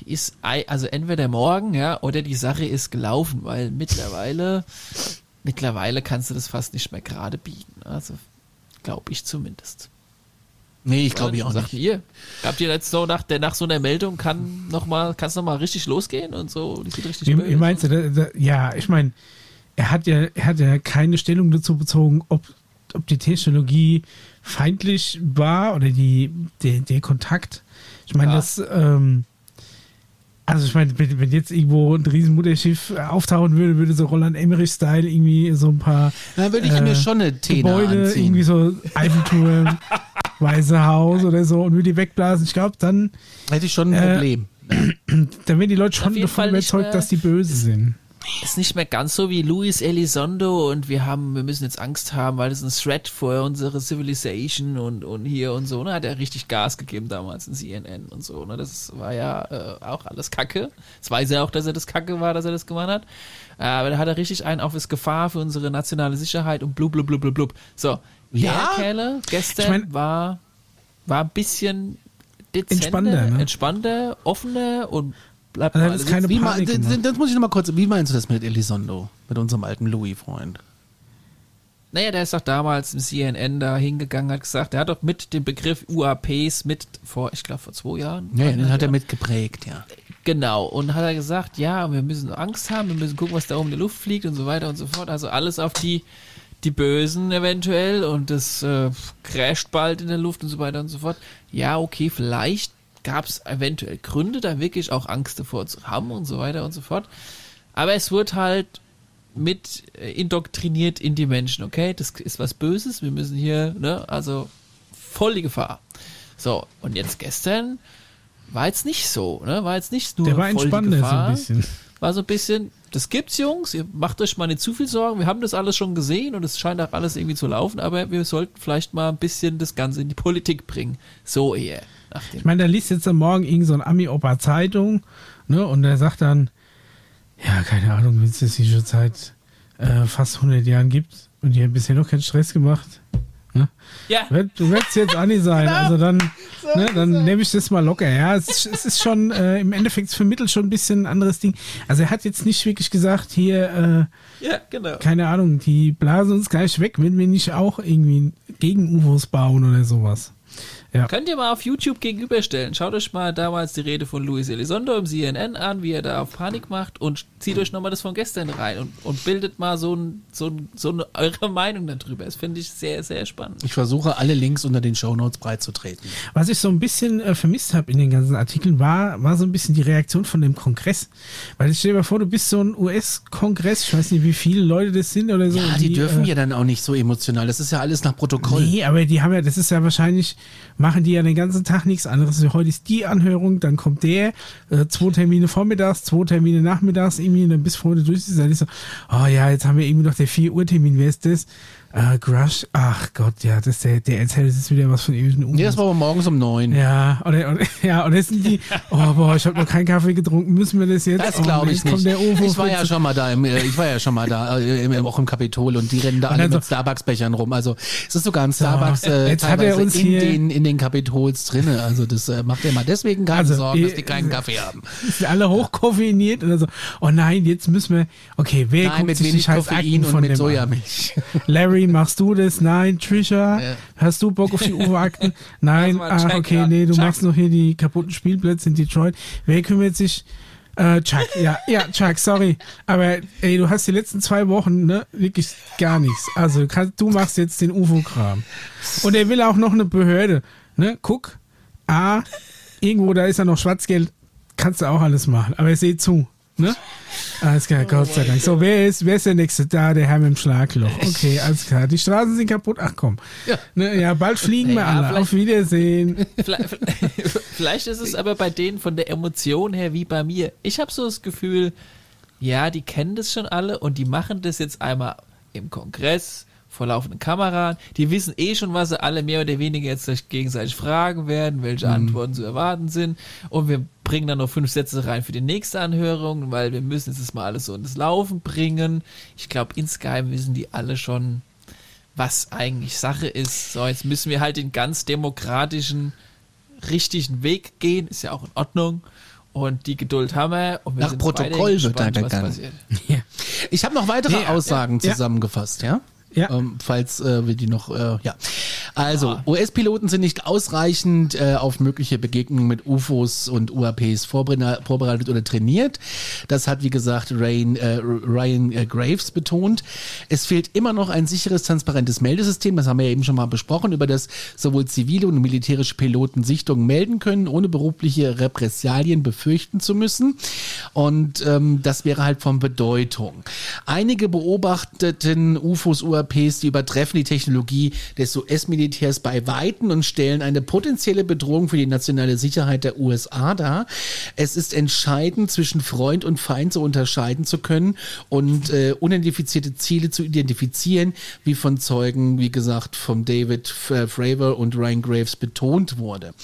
die ist also entweder morgen, ja, oder die Sache ist gelaufen, weil mittlerweile, mittlerweile kannst du das fast nicht mehr gerade biegen. Also glaube ich zumindest. Nee, ich glaube ich Was auch sagt nicht. ihr? Habt ihr jetzt so nach der nach so einer Meldung kann noch mal kann's noch mal richtig losgehen und so? Die sieht richtig Wie, wie meinst du, da, da, ja, ich meine, er hat ja, er hat ja keine Stellung dazu bezogen, ob, ob die Technologie feindlich war oder die, der, der Kontakt. Ich meine, Ja. das, ähm, also ich meine, wenn, wenn jetzt irgendwo ein Riesenmutterschiff auftauchen würde, würde so Roland Emmerich-Style irgendwie so ein paar Dann würde ich Äh, mir schon eine Gebäude, anziehen. irgendwie so Eiffelturm, <laughs> Weiße Haus oder so und würde die wegblasen. Ich glaube, dann, Hätte ich schon ein Äh, Problem. <clears throat> dann werden die Leute schon davon überzeugt, mehr- dass die böse sind. ist nicht mehr ganz so wie Luis Elizondo und wir haben, wir müssen jetzt Angst haben, weil das ist ein Threat für unsere Civilization und, und hier und so, ne, hat er richtig Gas gegeben damals in CNN und so, ne, das war ja äh, auch alles Kacke. Das weiß er auch, dass er das Kacke war, dass er das gemacht hat. Äh, aber da hat er richtig einen auf das Gefahr für unsere nationale Sicherheit und blub, blub, blub, blub, blub. So, Ja? der Kerle gestern Ich mein- war, war ein bisschen dezenter, Entspannter, ne? entspannter, offener und bleibt Also das keine Wie Panik das, gemacht. das muss ich noch mal kurz, wie meinst du das mit Elizondo? Mit unserem alten Louis-Freund? Naja, der ist doch damals im CNN da hingegangen, hat gesagt, er hat doch mit dem Begriff UAPs mit vor, ich glaube vor zwei Jahren. Ja, den hat er mitgeprägt, ja. Genau, und hat er gesagt, ja, wir müssen Angst haben, wir müssen gucken, was da oben in der Luft fliegt und so weiter und so fort. Also alles auf die, die Bösen eventuell und das äh, crasht bald in der Luft und so weiter und so fort. Ja, okay, vielleicht gab es eventuell Gründe, da wirklich auch Angst davor zu haben und so weiter und so fort. Aber es wird halt mit äh, indoktriniert in die Menschen, okay? Das ist was Böses, wir müssen hier, ne, also voll die Gefahr. So, und jetzt gestern war jetzt nicht so, ne? War jetzt nicht nur Der war voll die Gefahr. ein bisschen. War so ein bisschen, das gibt's, Jungs, ihr macht euch mal nicht zu viel Sorgen, wir haben das alles schon gesehen und es scheint auch alles irgendwie zu laufen, aber wir sollten vielleicht mal ein bisschen das Ganze in die Politik bringen. So eher. Ich meine, da liest jetzt am Morgen irgend so ein Ami-Opa Zeitung, ne, und der sagt dann, ja, keine Ahnung, wenn es hier schon seit äh, fast 100 Jahren gibt und die haben bisher noch keinen Stress gemacht, ne, ja, wird es jetzt Anni sein, <laughs> also dann, ne, dann nehme ich das mal locker, ja, es, ist- es ist schon, äh, im Endeffekt vermittelt schon ein bisschen ein anderes Ding, also er hat jetzt nicht wirklich gesagt, hier, äh, ja, genau. keine Ahnung, die blasen uns gleich weg, wenn wir nicht auch irgendwie gegen UFOs bauen oder sowas. Ja. Könnt ihr mal auf YouTube gegenüberstellen. Schaut euch mal damals die Rede von Luis Elizondo im CNN an, wie er da auf Panik macht und zieht euch nochmal das von gestern rein und, und bildet mal so, ein, so, ein, so eine, eure Meinung darüber. Das finde ich sehr, sehr spannend. Ich versuche alle Links unter den Shownotes breitzutreten. Was ich so ein bisschen äh, vermisst habe in den ganzen Artikeln, war, war so ein bisschen die Reaktion von dem Kongress. Weil ich stell dir mal vor, du bist so ein US-Kongress, ich weiß nicht, wie viele Leute das sind oder so. Ja, und die dürfen äh, ja dann auch nicht so emotional. Das ist ja alles nach Protokoll. Nee, aber die haben ja, das ist ja wahrscheinlich, machen die ja den ganzen Tag nichts anderes. Heute ist die Anhörung, dann kommt der, äh, zwei Termine vormittags, zwei Termine nachmittags, irgendwie, und dann bis vorne durch ist. Dann ist so, oh ja, jetzt haben wir irgendwie noch der 4 Uhr Termin, wer ist das? Äh, Grush, ach Gott, ja, das der, der erzählt jetzt wieder was von irgendeinem Ja, das war aber morgens um neun. ja, oder, oder, <laughs> ja, und jetzt sind die, oh boah, ich habe noch keinen Kaffee getrunken, müssen wir das jetzt? Das Oh, glaube ich nicht. UFO Ich war ja schon mal da, im, äh, ich war ja schon mal da, äh, im, auch im Kapitol und die rennen da alle dann mit Starbucks-Bechern rum. Also es ist sogar ein Starbucks äh, jetzt hat er uns in hier- den in den Kapitols drinne. Also das äh, macht er mal deswegen keine Also, Sorgen, dass die keinen Kaffee haben. <laughs> sind alle hochkoffeiniert und dann so, oh nein, jetzt müssen wir, okay, wer Nein, guckt mit sich die wenig scheiß Koffein und mit? Sojamilch. Larry, machst du das? Nein, Trisha, Ja. hast du Bock auf die UFO-Akten? <laughs> Nein, ah, okay, nee, du Chuck. machst noch hier die kaputten Spielplätze in Detroit. Wer kümmert sich? Äh, Chuck, ja, ja, Chuck, sorry. Aber ey, du hast die letzten zwei Wochen, ne, wirklich gar nichts. Also kann, du machst jetzt den UFO-Kram. Und er will auch noch eine Behörde. Ne? Guck, A, irgendwo, da ist ja noch Schwarzgeld, kannst du auch alles machen. Aber seht zu. Ne? Alles klar, Gott sei Dank. So, wer ist, wer ist der Nächste? Da, der Herr mit dem Schlagloch. Okay, alles klar. Die Straßen sind kaputt. Ach komm. Ja. Ne, ja bald fliegen wir Ja, alle. Auf Wiedersehen. <laughs> Vielleicht, vielleicht ist es aber bei denen von der Emotion her wie bei mir. Ich habe so das Gefühl, ja, die kennen das schon alle und die machen das jetzt einmal im Kongress vor laufenden Kameran. Die wissen eh schon, was sie alle mehr oder weniger jetzt sich gegenseitig fragen werden, welche Antworten zu erwarten sind. Und wir bringen dann noch fünf Sätze rein für die nächste Anhörung, weil wir müssen jetzt das mal alles so ins Laufen bringen. Ich glaube, insgeheim wissen die alle schon, was eigentlich Sache ist. So, jetzt müssen wir halt den ganz demokratischen, richtigen Weg gehen. Ist ja auch in Ordnung. Und die Geduld haben wir. Und wir Nach Protokoll wird da gegangen. Ja. Ich habe noch weitere Nee, Aussagen ja. zusammengefasst, ja? Ja. Ähm, falls äh, wir die noch, äh, ja. Also, US-Piloten sind nicht ausreichend äh, auf mögliche Begegnungen mit UFOs und UAPs vorbere- vorbereitet oder trainiert. Das hat, wie gesagt, Ryan, äh, Ryan äh, Graves betont. Es fehlt immer noch ein sicheres, transparentes Meldesystem. Das haben wir ja eben schon mal besprochen, über das sowohl zivile und militärische Piloten Sichtungen melden können, ohne berufliche Repressalien befürchten zu müssen. Und ähm, das wäre halt von Bedeutung. Einige beobachteten UFOs, UAPs, die übertreffen die Technologie des US-Militärs bei Weitem und stellen eine potenzielle Bedrohung für die nationale Sicherheit der USA dar. Es ist entscheidend, zwischen Freund und Feind so unterscheiden zu können und äh, unidentifizierte Ziele zu identifizieren, wie von Zeugen, wie gesagt, von David F- Fravor und Ryan Graves betont wurde.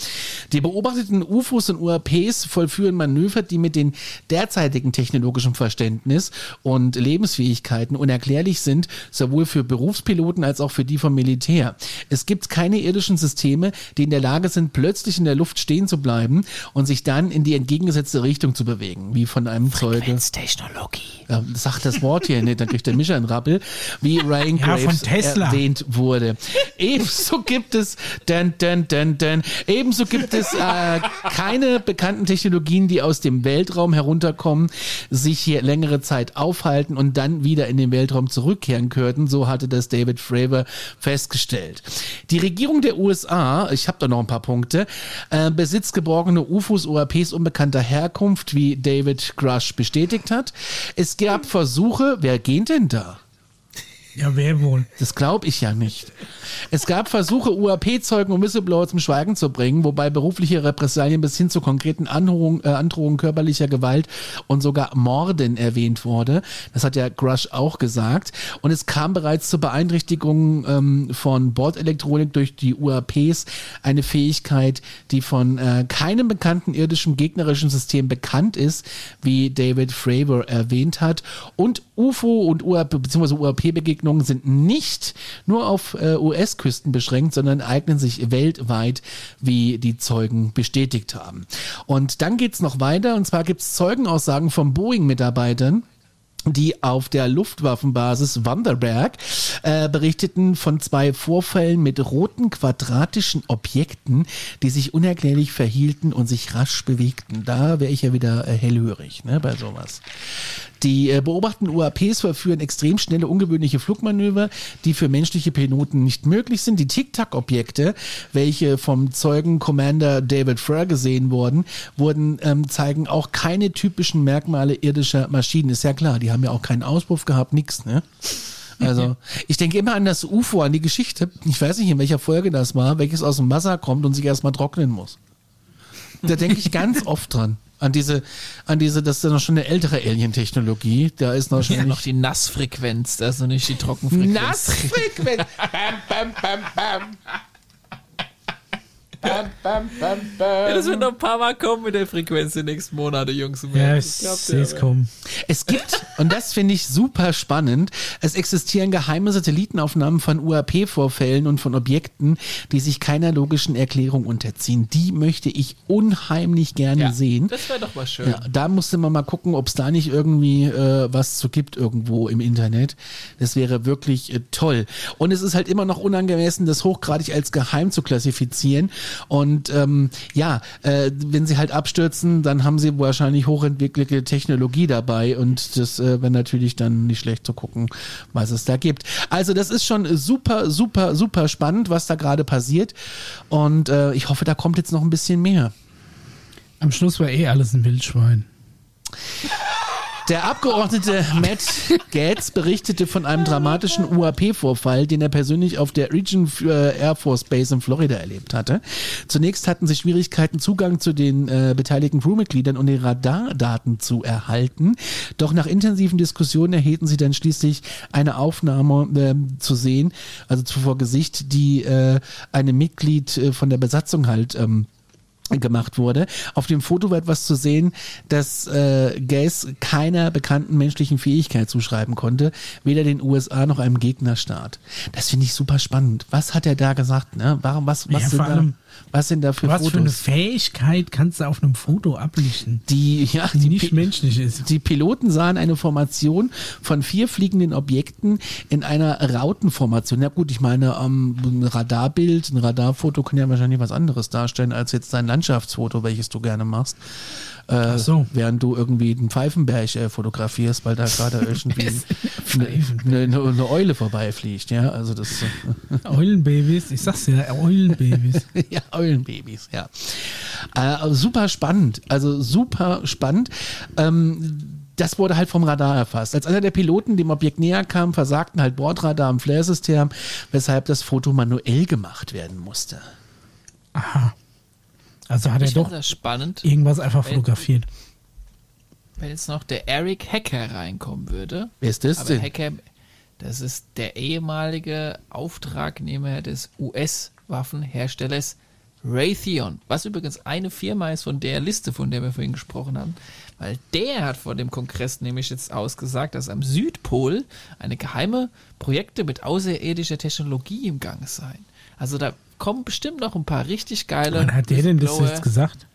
Die beobachteten UFOs und UAPs vollführen Manöver, die mit den derzeitigen technologischen Verständnis und Lebensfähigkeiten unerklärlich sind, sowohl für Berufspiloten als auch für die vom Militär. Es gibt keine irdischen Systeme, die in der Lage sind, plötzlich in der Luft stehen zu bleiben und sich dann in die entgegengesetzte Richtung zu bewegen, wie von einem Zeuge. Technologie. Ja, sagt das Wort hier nicht, dann kriegt der Mischer einen Rappel, wie Ryan Ja, Graves erwähnt wurde. Ebenso gibt es, dun, dun, dun, dun, ebenso gibt es äh, keine bekannten Technologien, die aus dem Weltraum herunterkommen, sich hier längere Zeit aufhalten und dann wieder in den Weltraum zurückkehren könnten. So hatte das David Fravor festgestellt. Die Regierung der USA, ich habe da noch ein paar Punkte, äh, besitzt geborgene UFOs, UAPs unbekannter Herkunft, wie David Grush bestätigt hat. Es gab Versuche, wer geht denn da? Ja, wer wohl? Das glaube ich ja nicht. Es gab Versuche, UAP-Zeugen und Whistleblower zum Schweigen zu bringen, wobei berufliche Repressalien bis hin zu konkreten Androhungen, äh, Androhungen körperlicher Gewalt und sogar Morden erwähnt wurde. Das hat ja Grush auch gesagt. Und es kam bereits zur Beeinträchtigung ähm, von Bordelektronik durch die UAPs, eine Fähigkeit, die von äh, keinem bekannten irdischen gegnerischen System bekannt ist, wie David Fravor erwähnt hat. Und UFO und UAP bzw. UAP-Begegnungen sind nicht nur auf äh, US-Küsten beschränkt, sondern eignen sich weltweit, wie die Zeugen bestätigt haben. Und dann geht's noch weiter, und zwar gibt's Zeugenaussagen von Boeing-Mitarbeitern, die auf der Luftwaffenbasis Wanderberg äh, berichteten von zwei Vorfällen mit roten quadratischen Objekten, die sich unerklärlich verhielten und sich rasch bewegten. Da wäre ich ja wieder äh, hellhörig ne, bei sowas. Die äh, beobachten UAPs verführen extrem schnelle, ungewöhnliche Flugmanöver, die für menschliche Piloten nicht möglich sind. Die Tic-Tac-Objekte, welche vom Zeugen Commander David Furr gesehen wurden, wurden ähm, zeigen auch keine typischen Merkmale irdischer Maschinen. Ist ja klar, die haben ja auch keinen Auspuff gehabt, nix, ne? Also, ich denke immer an das UFO, an die Geschichte. Ich weiß nicht, in welcher Folge das war, welches aus dem Wasser kommt und sich erstmal trocknen muss. Da denke ich ganz <laughs> oft dran. An diese, an diese, das ist ja noch schon eine ältere Alien-Technologie. Da ist noch schon Ja, noch die Nassfrequenz, das ist noch nicht die Trockenfrequenz. Nassfrequenz. <laughs> bam, bam, bam, bam. Bam, bam, bam, Ja, das wird bam. noch ein paar Mal kommen mit der Frequenz die nächsten Monate, Jungs und Ja, Mädels. ich sehe es ja. kommen. Es gibt, und das finde ich super spannend, es existieren geheime Satellitenaufnahmen von UAP-Vorfällen und von Objekten, die sich keiner logischen Erklärung unterziehen. Die möchte ich unheimlich gerne Ja, sehen. das wäre doch mal schön. Ja, da musste man mal gucken, ob es da nicht irgendwie äh, was zu gibt irgendwo im Internet. Das wäre wirklich äh, toll. Und es ist halt immer noch unangemessen, das hochgradig als geheim zu klassifizieren. Und ähm, ja, äh, wenn sie halt abstürzen, dann haben sie wahrscheinlich hochentwickelte Technologie dabei und das äh, wäre natürlich dann nicht schlecht zu gucken, was es da gibt. Also das ist schon super, super, super spannend, was da gerade passiert. Und äh, ich hoffe, da kommt jetzt noch ein bisschen mehr. Am Schluss war eh alles ein Wildschwein. Der Abgeordnete Matt Gaetz berichtete von einem dramatischen UAP-Vorfall, den er persönlich auf der Region äh, Air Force Base in Florida erlebt hatte. Zunächst hatten sie Schwierigkeiten, Zugang zu den äh, beteiligten Crewmitgliedern und den Radardaten zu erhalten. Doch nach intensiven Diskussionen erhielten sie dann schließlich eine Aufnahme äh, zu sehen, also zuvor Gesicht, die äh, einem Mitglied äh, von der Besatzung halt ähm, gemacht wurde. Auf dem Foto war etwas zu sehen, das äh, Gaze keiner bekannten menschlichen Fähigkeit zuschreiben konnte, weder den USA noch einem Gegnerstaat. Das finde ich super spannend. Was hat er da gesagt? Ne? Warum was was Ja, sind da was sind da für Was für eine Fotos? Fähigkeit kannst du auf einem Foto ablichten, die ja die die nicht Pi- menschlich ist? die Piloten sahen eine Formation von vier fliegenden Objekten in einer Rautenformation. Ja gut, ich meine, ähm, ein Radarbild, ein Radarfoto kann ja wahrscheinlich was anderes darstellen als jetzt dein Landschaftsfoto, welches du gerne machst. Äh, so. Während du irgendwie den Pfeifenberg äh, fotografierst, weil da gerade <laughs> irgendwie eine, eine, eine Eule vorbeifliegt. Ja, also das äh, <laughs> Eulenbabys, ich sag's ja, Eulenbabys. <laughs> ja, Eulenbabys, ja. Äh, super spannend, also super spannend. Ähm, das wurde halt vom Radar erfasst. Als einer der Piloten dem Objekt näher kam, versagten halt Bordradar am Flare-System, weshalb das Foto manuell gemacht werden musste. Aha. Also hat er Ich doch finde das spannend, irgendwas einfach fotografiert. wenn jetzt noch der Eric Hacker reinkommen würde. Wer ist das Aber denn? Hacker, das ist der ehemalige Auftragnehmer des US-Waffenherstellers Raytheon, was übrigens eine Firma ist von der Liste, von der wir vorhin gesprochen haben, weil der hat vor dem Kongress nämlich jetzt ausgesagt, dass am Südpol eine geheime Projekte mit außerirdischer Technologie im Gang seien. Also da kommen bestimmt noch ein paar richtig geile. Wann hat der denn das jetzt gesagt?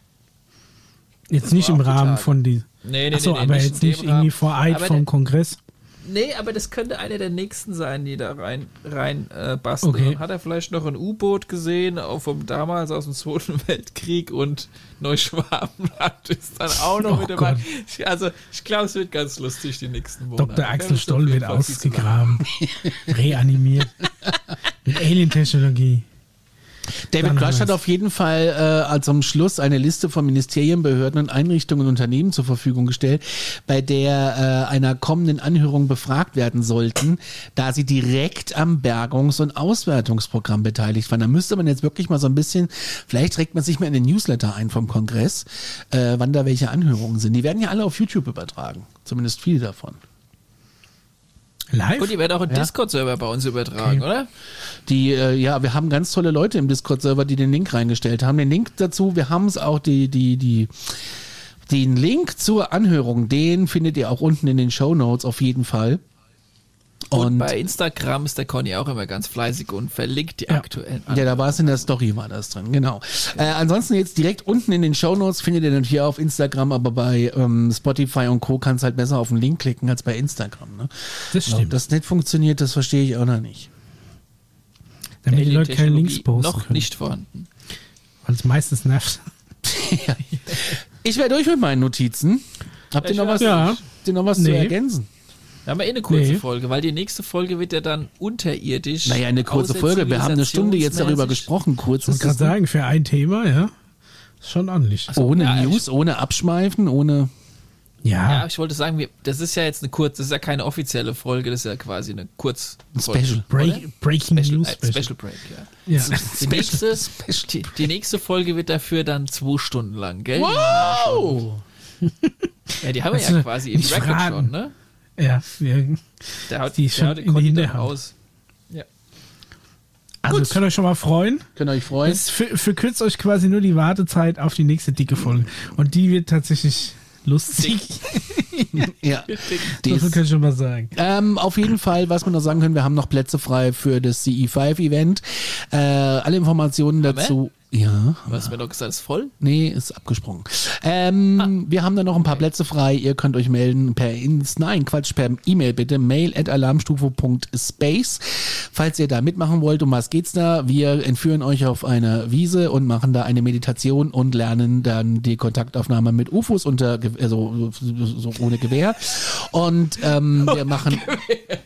Jetzt Das nicht im Rahmen von die. Nee, nee, Achso, nee, nee, aber nicht jetzt nicht irgendwie vor Eid Aber vom der- Kongress. Nee, aber das könnte einer der nächsten sein, die da rein, rein äh, basteln. Okay. Hat er vielleicht noch ein U-Boot gesehen, auch vom damals aus dem Zweiten <laughs> Weltkrieg und Neuschwabenland ist dann auch noch Oh mit dabei. Also, ich glaube, es wird ganz lustig die nächsten Monate. Dr. Axel Stoll wird ausgegraben. reanimiert. <laughs> Mit Alien-Technologie. David Dann Grush hat auf jeden Fall äh, als am Schluss eine Liste von Ministerien, Behörden und Einrichtungen und Unternehmen zur Verfügung gestellt, bei der äh, einer kommenden Anhörung befragt werden sollten, da sie direkt am Bergungs- und Auswertungsprogramm beteiligt waren. Da müsste man jetzt wirklich mal so ein bisschen, vielleicht trägt man sich mal in den Newsletter ein vom Kongress, äh, wann da welche Anhörungen sind. Die werden ja alle auf YouTube übertragen, zumindest viele davon. Live? Und die werden auch einen Ja. Discord-Server bei uns übertragen, Okay. oder? Die, äh, ja, wir haben ganz tolle Leute im Discord-Server, die den Link reingestellt haben. Den Link dazu, wir haben es auch, die, die, die, den Link zur Anhörung, den findet ihr auch unten in den Show Notes auf jeden Fall. Und, Und bei Instagram ist der Conny auch immer ganz fleißig und verlinkt die Ja. aktuellen. Ja, da war es in der Story, war das drin, genau. Äh, ansonsten jetzt direkt unten in den Shownotes findet ihr natürlich hier auf Instagram, aber bei ähm, Spotify und Co. kannst halt besser auf den Link klicken als bei Instagram. Ne? Das Ob stimmt. das nicht funktioniert, das verstehe ich auch noch nicht. Damit die Leute keine Links posten Noch können. nicht vorhanden. Weil es meistens nervt. <laughs> Ich wäre durch mit meinen Notizen. Habt ihr noch was, ja. habt ihr noch was zu Nee. ergänzen? Wir haben ja eh eine kurze Nee. Folge, weil die nächste Folge wird ja dann unterirdisch. Naja, eine kurze Folge. Wir haben eine Stunde jetzt darüber gesprochen. Kurz Ich ne? sagen, für ein Thema, ja. Ist schon ordentlich. ohne ja, News, ohne Abschweifen, ohne. Ja, Ja, ich wollte sagen, wir, das ist ja jetzt eine kurz, das ist ja keine offizielle Folge, das ist ja quasi eine kurz Special. Break, Breaking Special, News äh, Special. Special Break, ja. Ja. Die <laughs> nächste, die, die nächste Folge wird dafür dann zwei Stunden lang, gell? Wow! Ja, die haben wir ja du quasi im Record fragen. schon, ne? Ja, wir, Der haut Die ist der schon in die Hinterhand. raus. Ja. also könnt ihr euch schon mal freuen. Könnt ihr euch freuen? Es für, verkürzt euch quasi nur die Wartezeit auf die nächste dicke Folge. Und die wird tatsächlich lustig. <laughs> Ja. So viel kann ich schon mal sagen. Ähm, auf jeden Fall, was wir noch sagen können, wir haben noch Plätze frei für das CE5-Event. Äh, alle Informationen dazu. Ja, Du hast mir doch gesagt, es ist voll. nee, ist abgesprungen. Ähm, Wir haben da noch ein paar Plätze frei. Ihr könnt euch melden per Ins, nein, Quatsch, per E-Mail bitte. Mail at alarmstufe.space. Falls ihr da mitmachen wollt, um was geht's da? Wir entführen euch auf eine Wiese und machen da eine Meditation und lernen dann die Kontaktaufnahme mit UFOs unter, also so, so ohne Gewehr. Und ähm, <laughs> wir machen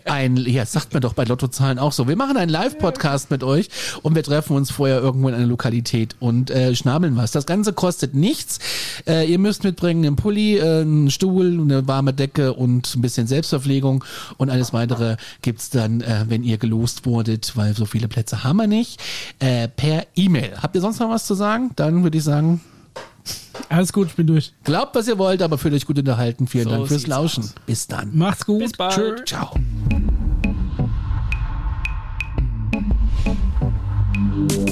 ein, ja, sagt man doch bei Lottozahlen auch so. Wir machen einen Live-Podcast mit euch und wir treffen uns vorher irgendwo in einer Lokalität Paket und äh, schnabeln was. Das Ganze kostet nichts. Äh, ihr müsst mitbringen einen Pulli, äh, einen Stuhl, eine warme Decke und ein bisschen Selbstverpflegung und alles weitere gibt es dann, äh, wenn ihr gelost wurdet, weil so viele Plätze haben wir nicht, äh, per E-Mail. Habt ihr sonst noch was zu sagen? Dann würde ich sagen, alles gut, ich bin durch. Glaubt, was ihr wollt, aber fühlt euch gut unterhalten. Vielen so Dank fürs Lauschen. Aus. Bis dann. Macht's gut. Bis bald. Tschö. Ciao. Ciao.